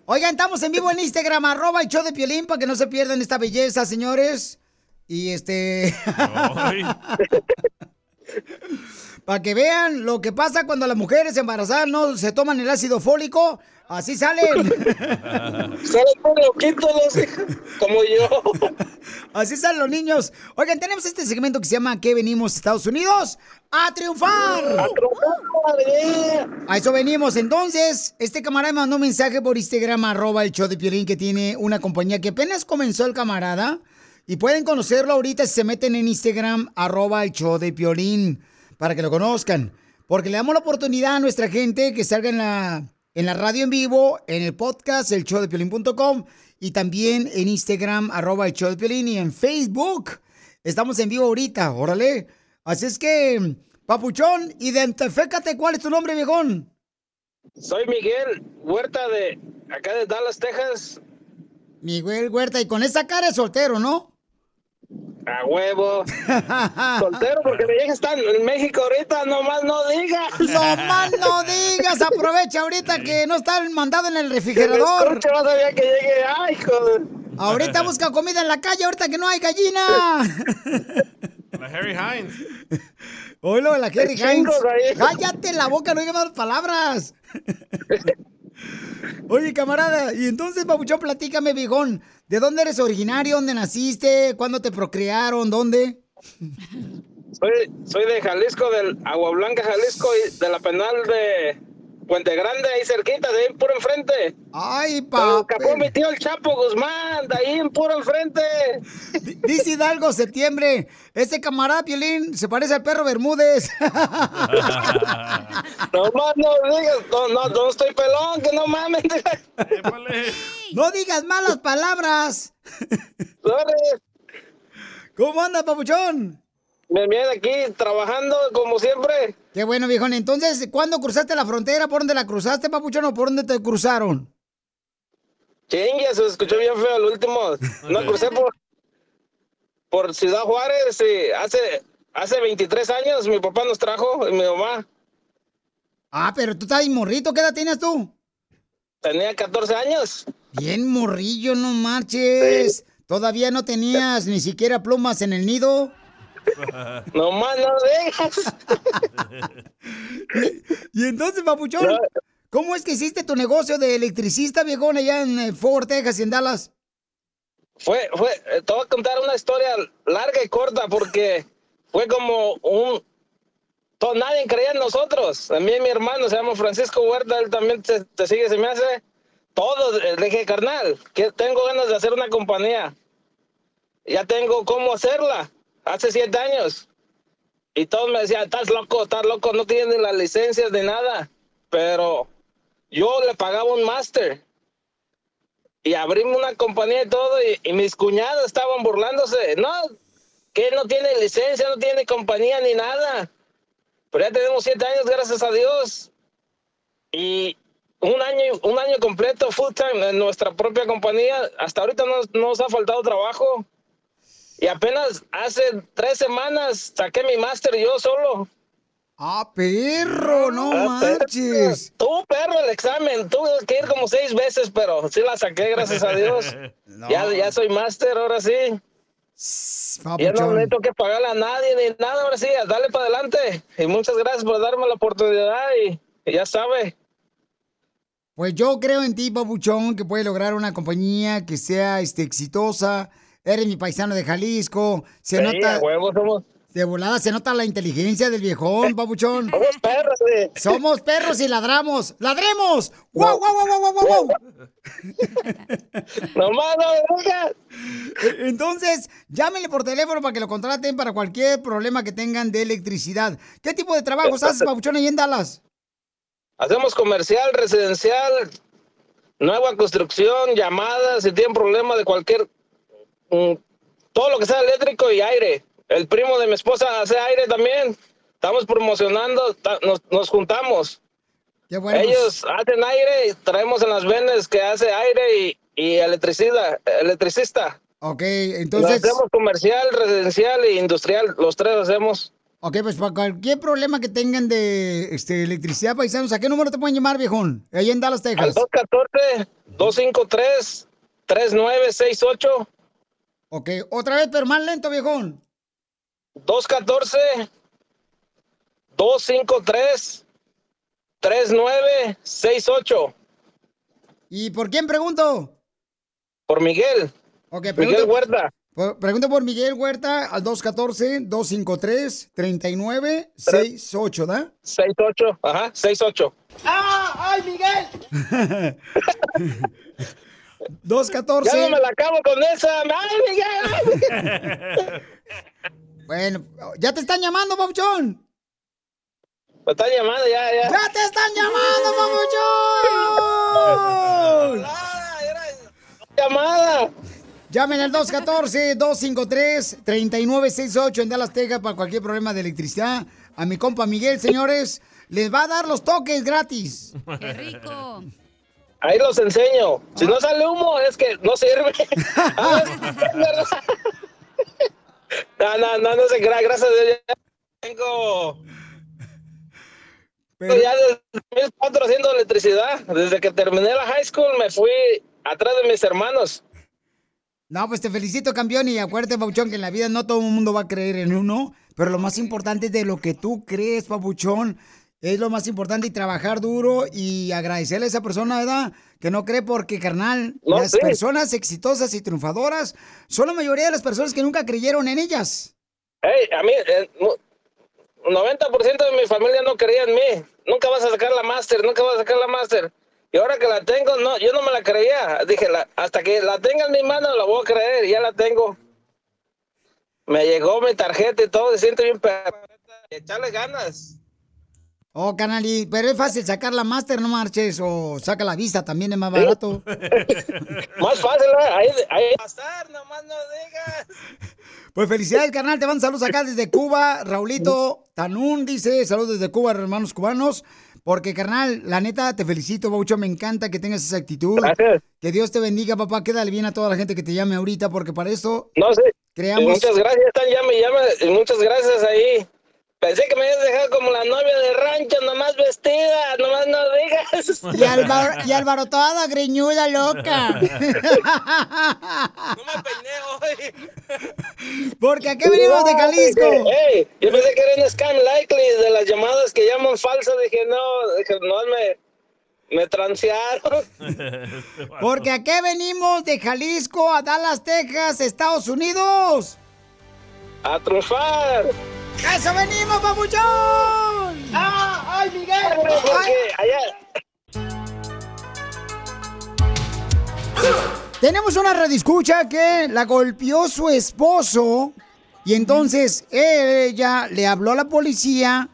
Oigan, estamos en vivo en Instagram, arroba el show de Piolín, para que no se pierdan esta belleza, señores. Y este... para que vean lo que pasa cuando las mujeres embarazadas no se toman el ácido fólico. Así salen. Salen muy loquitos los hijos, como yo. Así salen los niños. Oigan, tenemos este segmento que se llama ¿Qué venimos Estados Unidos? ¡A triunfar! ¡A triunfar! A eso venimos. Entonces, este camarada me mandó un mensaje por Instagram, arroba el show de Piolín, que tiene una compañía que apenas comenzó el camarada. Y pueden conocerlo ahorita si se meten en Instagram, arroba el show de Piolín, para que lo conozcan. Porque le damos la oportunidad a nuestra gente que salga en la, en la radio en vivo, en el podcast, el show de Piolín.com, y también en Instagram, arroba el show de Piolín, y en Facebook. Estamos en vivo ahorita, órale. Así es que, papuchón, identifícate cuál es tu nombre, viejón. Soy Miguel Huerta de acá de Dallas, Texas. Miguel Huerta, y con esa cara es soltero, ¿no? A huevo. Soltero porque mi vieja está en México ahorita, nomás no digas. No más no digas, aprovecha ahorita que no está el mandado en el refrigerador. escuche, vas a ver que llegue, ay, joder. Ahorita busca comida en la calle, ahorita que no hay gallina. La Harry Hines. Oílo, la Hay Hines. Cállate la boca, no digas más palabras. Oye, camarada, y entonces, Papuchón, platícame, viejón. ¿De dónde eres originario? ¿Dónde naciste? ¿Cuándo te procrearon? ¿Dónde? Soy, soy de Jalisco, del Agua Blanca, Jalisco, y de la penal de Puente Grande, ahí cerquita, de ahí puro enfrente. Ay, pa. Escapó mi tío el Chapo Guzmán, de ahí en puro enfrente. Dice Hidalgo, septiembre. Ese camarada, Piolín, se parece al perro Bermúdez. No más no digas, no, no, no estoy pelón, que no mames. no digas malas palabras. ¿Cómo anda, papuchón? Bien, bien, aquí trabajando como siempre. Qué bueno, viejón. Entonces, ¿cuándo cruzaste la frontera? ¿Por dónde la cruzaste, papuchón, o por dónde te cruzaron? Chingue, se escuchó bien feo el último. No crucé por, por Ciudad Juárez y hace, hace 23 años mi papá nos trajo y mi mamá. Ah, pero tú estás ahí morrito. ¿Qué edad tienes tú? Tenía 14 años. Bien morrillo, no marches. ¿Todavía no tenías ni siquiera plumas en el nido? No más no dejas. Y entonces, papuchón, ¿cómo es que hiciste tu negocio de electricista, viejón, allá en eh, Fort Texas y en Dallas? Fue, fue, eh, te voy a contar una historia larga y corta porque fue como un... todo- nadie creía en nosotros. A mí y mi hermano se llama Francisco Huerta, él también te, te sigue, se me hace. Todos, eh, le dije, carnal, que tengo ganas de hacer una compañía. Ya tengo cómo hacerla. Hace siete años. Y todos me decían, estás loco, estás loco, no tienes ni las licencias ni nada. Pero yo le pagaba un máster y abrimos una compañía y todo, y, y mis cuñados estaban burlándose. No, que no tiene licencia, no tiene compañía ni nada. Pero ya tenemos siete años, gracias a Dios. Y un año, un año completo, full time, en nuestra propia compañía. Hasta ahorita no nos ha faltado trabajo. Y apenas hace tres semanas saqué mi máster yo solo. ¡Ah, perro! ¡No Ah, perro. marches! Tuvo perro el examen, tuve que ir como seis veces, pero sí la saqué, gracias a Dios. Ya, ya soy máster, ahora sí. Ya no tengo que pagarle a nadie ni nada, ahora sí, dale para adelante. Y muchas gracias por darme la oportunidad y, y ya sabe. Pues yo creo en ti, papuchón, que puedes lograr una compañía que sea este, exitosa. Eres mi paisano de Jalisco. Se Sí, nota. huevo somos. De volada se nota la inteligencia del viejón, papuchón. Somos perros, sí. Somos perros y ladramos. ¡Ladremos! ¡Guau, guau, guau, guau, guau, guau! Nomás no digas. E- Entonces, llámenle por teléfono para que lo contraten para cualquier problema que tengan de electricidad. ¿Qué tipo de trabajos haces, papuchón, ahí en Dallas? Hacemos comercial, residencial, nueva construcción, llamadas, si tienen problema de cualquier... mm, todo lo que sea eléctrico y aire. El primo de mi esposa hace aire también. Estamos promocionando, nos, nos juntamos. Qué bueno. Ellos hacen aire y traemos en las venas que hace aire y, y electricidad, electricista. Ok, Lo entonces... hacemos comercial, residencial e industrial, los tres hacemos. Ok, pues para cualquier problema que tengan de este, electricidad, paisanos, ¿a qué número te pueden llamar, viejón? Ahí en Dallas, Al Texas. 214-253-3968. Ok, otra vez, pero más lento, viejón. 214-253-3968. ¿Y por quién pregunto? Por Miguel. Ok, Miguel Huerta. por- pregunto por Miguel Huerta al 214-253-3968, ¿da? 68, ajá, 68. ¡Ah! ¡Ay, Miguel! 214. Ya no me la acabo con esa. ¡Ay, Miguel! Bueno, ya te están llamando, papuchón. Me están llamando ya, ya. ¡Ya te están llamando, papuchón! ¡Llamada! Llamen al 214-253-3968 en Dallas, Texas para cualquier problema de electricidad. A mi compa Miguel, señores, les va a dar los toques gratis. ¡Qué rico! Ahí los enseño. Si no sale humo, es que no sirve. Ah, no, no, no, no se crea. Gracias a Dios. Ya tengo. Ya desde 2004 haciendo electricidad. Desde que terminé la high school me fui atrás de mis hermanos. No, pues te felicito, campeón, y acuérdate, Papuchón, que en la vida no todo el mundo va a creer en uno, pero lo más importante es de lo que tú crees, Papuchón, es lo más importante y trabajar duro y agradecerle a esa persona, ¿verdad? Que no cree porque, carnal, No, las sí. personas exitosas y triunfadoras son la mayoría de las personas que nunca creyeron en ellas. Hey, a mí, eh, mu- 90% de mi familia no creía en mí. Nunca vas a sacar la máster, nunca vas a sacar la máster. Y ahora que la tengo, no, yo no me la creía. Dije, la- hasta que la tenga en mi mano, la voy a creer. Ya la tengo. Me llegó mi tarjeta y todo, se siente bien. Echarle ganas. Oh, canal, y- pero es fácil sacar la máster, no marches, o saca la vista, también es más barato. Más fácil, ¿eh? ahí, ahí pasar, nomás no digas. Pues felicidades, carnal. Te van saludos acá desde Cuba. Raulito Tanún dice, saludos desde Cuba, hermanos cubanos. Porque, carnal, la neta, te felicito, Baucho. Me encanta que tengas esa actitud. Que Dios te bendiga, papá. Quédale bien a toda la gente que te llame ahorita, porque para eso No sé. creamos... Muchas gracias, están llame, llame. Muchas gracias ahí. Pensé que me habías dejado como la novia de rancho, nomás vestida, nomás no digas. Y, Álvaro, y Álvaro, toda greñuda, loca. Porque aquí venimos de Jalisco. Ey, yo pensé que era un scam likely de las llamadas que llaman falsas. Dije, no, dije, no, me, me transearon. Porque aquí venimos de Jalisco a Dallas, Texas, Estados Unidos. A triunfar. ¡A eso venimos, papuchón! ¡Ah! ¡Ay, Miguel! Allá, Tenemos una rediscucha que la golpeó su esposo y entonces ella le habló a la policía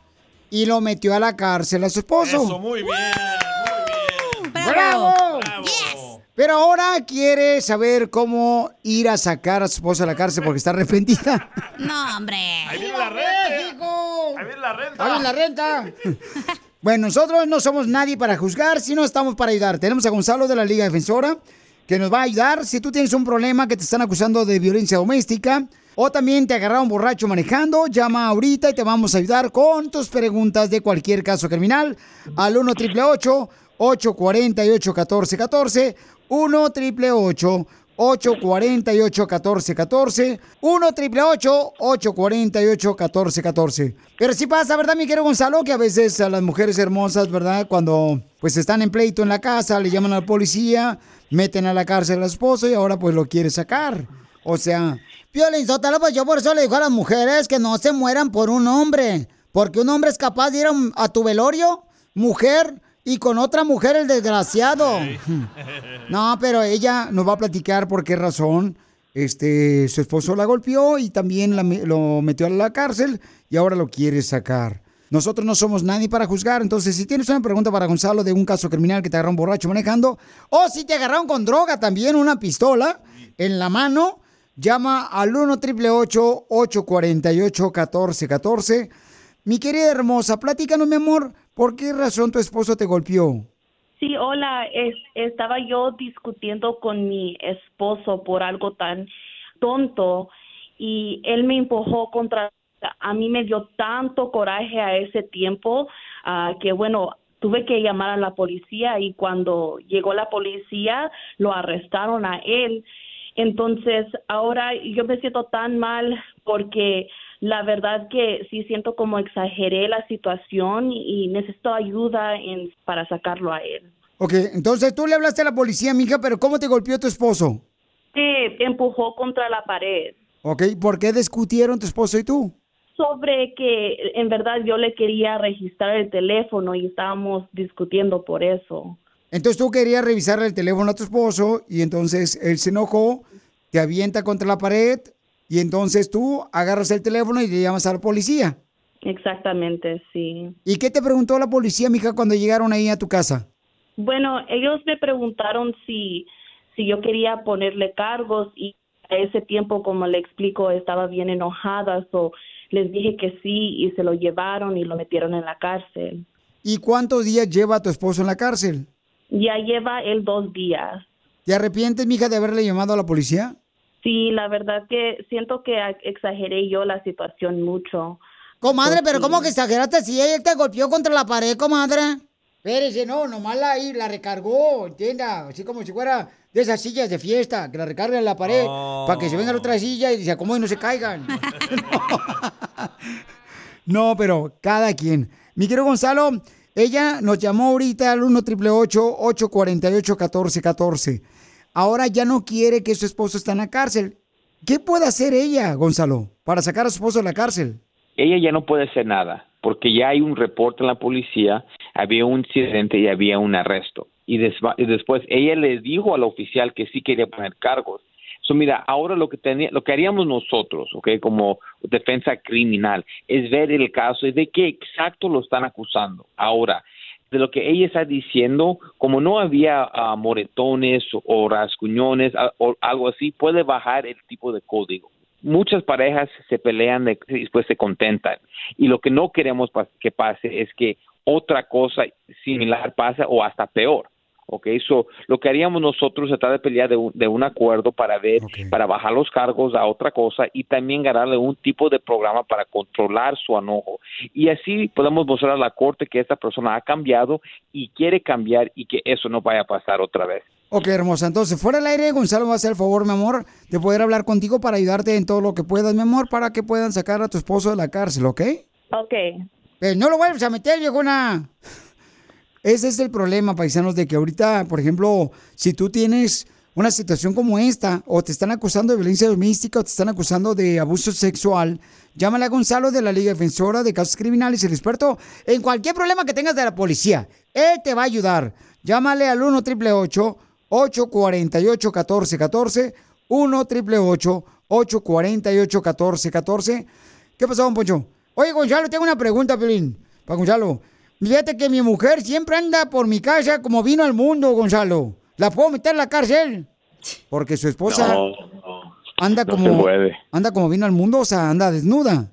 y lo metió a la cárcel a su esposo. Eso, muy bien. ¡Bravo! Pero ahora quiere saber cómo ir a sacar a su esposa de la cárcel porque está arrepentida. No, hombre. Ahí viene la renta. Ahí viene la renta. ¡Pagan la renta! Bueno, nosotros no somos nadie para juzgar, sino estamos para ayudar. Tenemos a Gonzalo de la Liga Defensora que nos va a ayudar si tú tienes un problema que te están acusando de violencia doméstica o también te agarraron borracho manejando, llama ahorita y te vamos a ayudar con tus preguntas de cualquier caso criminal al 1 888 848 1414 1 888 848 1414 1 888 848 1414 Pero sí pasa, ¿verdad, mi querido Gonzalo? Que a veces a las mujeres hermosas, ¿verdad? Cuando pues están en pleito en la casa, le llaman a la policía, meten a la cárcel al esposo y ahora pues lo quiere sacar. O sea, Piolín Sotelo, pues yo por eso le digo a las mujeres que no se mueran por un hombre. Porque un hombre es capaz de ir a tu velorio, mujer, y con otra mujer el desgraciado. No, pero ella nos va a platicar por qué razón este, su esposo la golpeó y también la lo metió a la cárcel y ahora lo quiere sacar. Nosotros no somos nadie para juzgar, entonces si tienes una pregunta para Gonzalo de un caso criminal que te agarraron borracho manejando, o si te agarraron con droga también, una pistola en la mano, llama al 1 888 848 1414 Mi querida hermosa, platícanos, mi amor, ¿por qué razón tu esposo te golpeó? Sí, hola, es- estaba yo discutiendo con mi esposo por algo tan tonto y él me empujó contra, a mí me dio tanto coraje a ese tiempo ah, que bueno, tuve que llamar a la policía y cuando llegó la policía lo arrestaron a él. Entonces, ahora yo me siento tan mal porque la verdad que sí siento como exageré la situación y necesito ayuda en, para sacarlo a él. Ok, entonces tú le hablaste a la policía, mija, pero ¿cómo te golpeó tu esposo? Que empujó contra la pared Ok, ¿por qué discutieron tu esposo y tú? sobre que en verdad yo le quería registrar el teléfono y estábamos discutiendo por eso. Entonces tú querías revisar el teléfono a tu esposo y entonces él se enojó, te avienta contra la pared y entonces tú agarras el teléfono y le llamas a la policía. Exactamente, sí. ¿Y qué te preguntó la policía, mija, cuando llegaron ahí a tu casa? Bueno, ellos me preguntaron si, si yo quería ponerle cargos y a ese tiempo, como le explico, estaba bien enojada, so les dije que sí y se lo llevaron y lo metieron en la cárcel. ¿Y cuántos días lleva tu esposo en la cárcel? Ya lleva él dos días. ¿Te arrepientes, mija, de haberle llamado a la policía? Sí, la verdad que siento que exageré yo la situación mucho. Comadre, Pues pero sí. ¿cómo que exageraste si él te golpeó contra la pared, comadre? Espérese, no, nomás la, ahí la recargó, entienda, así como si fuera de esas sillas de fiesta, que la recargan en la pared, para que se venga la otra silla y se acomoden y no se caigan. no, pero cada quien. Mi querido Gonzalo, ella nos llamó ahorita al 1 888 848 1414 Ahora ya no quiere que su esposo esté en la cárcel. ¿Qué puede hacer ella, Gonzalo, para sacar a su esposo de la cárcel? Ella ya no puede hacer nada, porque ya hay un reporte en la policía, había un incidente y había un arresto. Y, y después ella le dijo al oficial que sí quería poner cargos. So, mira, ahora lo que tenía, lo que haríamos nosotros, ¿ok? Como defensa criminal, es ver el caso y de qué exacto lo están acusando. Ahora, de lo que ella está diciendo, como no había ah, moretones o, rasguñones o algo así, puede bajar el tipo de código. Muchas parejas se pelean y después se contentan. Y lo que no queremos que pase es que otra cosa similar pase o hasta peor. ¿Ok? So, lo que haríamos nosotros es tratar de pelear de un, de un acuerdo para ver, para bajar los cargos a otra cosa y también ganarle un tipo de programa para controlar su enojo. Y así podemos mostrar a la corte que esta persona ha cambiado y quiere cambiar y que eso no vaya a pasar otra vez. Ok, hermosa. Entonces, fuera del aire, Gonzalo va a hacer el favor, mi amor, de poder hablar contigo para ayudarte en todo lo que puedas, mi amor, para que puedan sacar a tu esposo de la cárcel, ¿ok? Ok. Eh, no lo vuelvas a meter, viejona. Ese es el problema, paisanos, de que ahorita, por ejemplo, si tú tienes una situación como esta, o te están acusando de violencia doméstica, o te están acusando de abuso sexual, llámale a Gonzalo de la Liga Defensora de Casos Criminales, el experto en cualquier problema que tengas de la policía. Él te va a ayudar. Llámale al 1 888 848 1414 1 888 848 1414 ¿Qué pasó, don Poncho? Oye, Gonzalo, tengo una pregunta, Pelín. Para Gonzalo. Fíjate que mi mujer siempre anda por mi casa como vino al mundo, Gonzalo. ¿La puedo meter en la cárcel? Porque su esposa No, no, anda no como se puede. anda como vino al mundo, o sea, anda desnuda.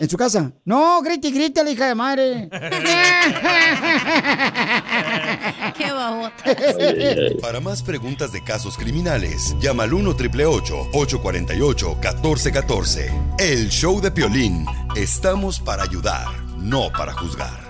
En su casa. No, grite y grite, la hija de madre. Qué babota. Para más preguntas de casos criminales, llama al 1 848 1414 El show de Piolín. Estamos para ayudar, no para juzgar.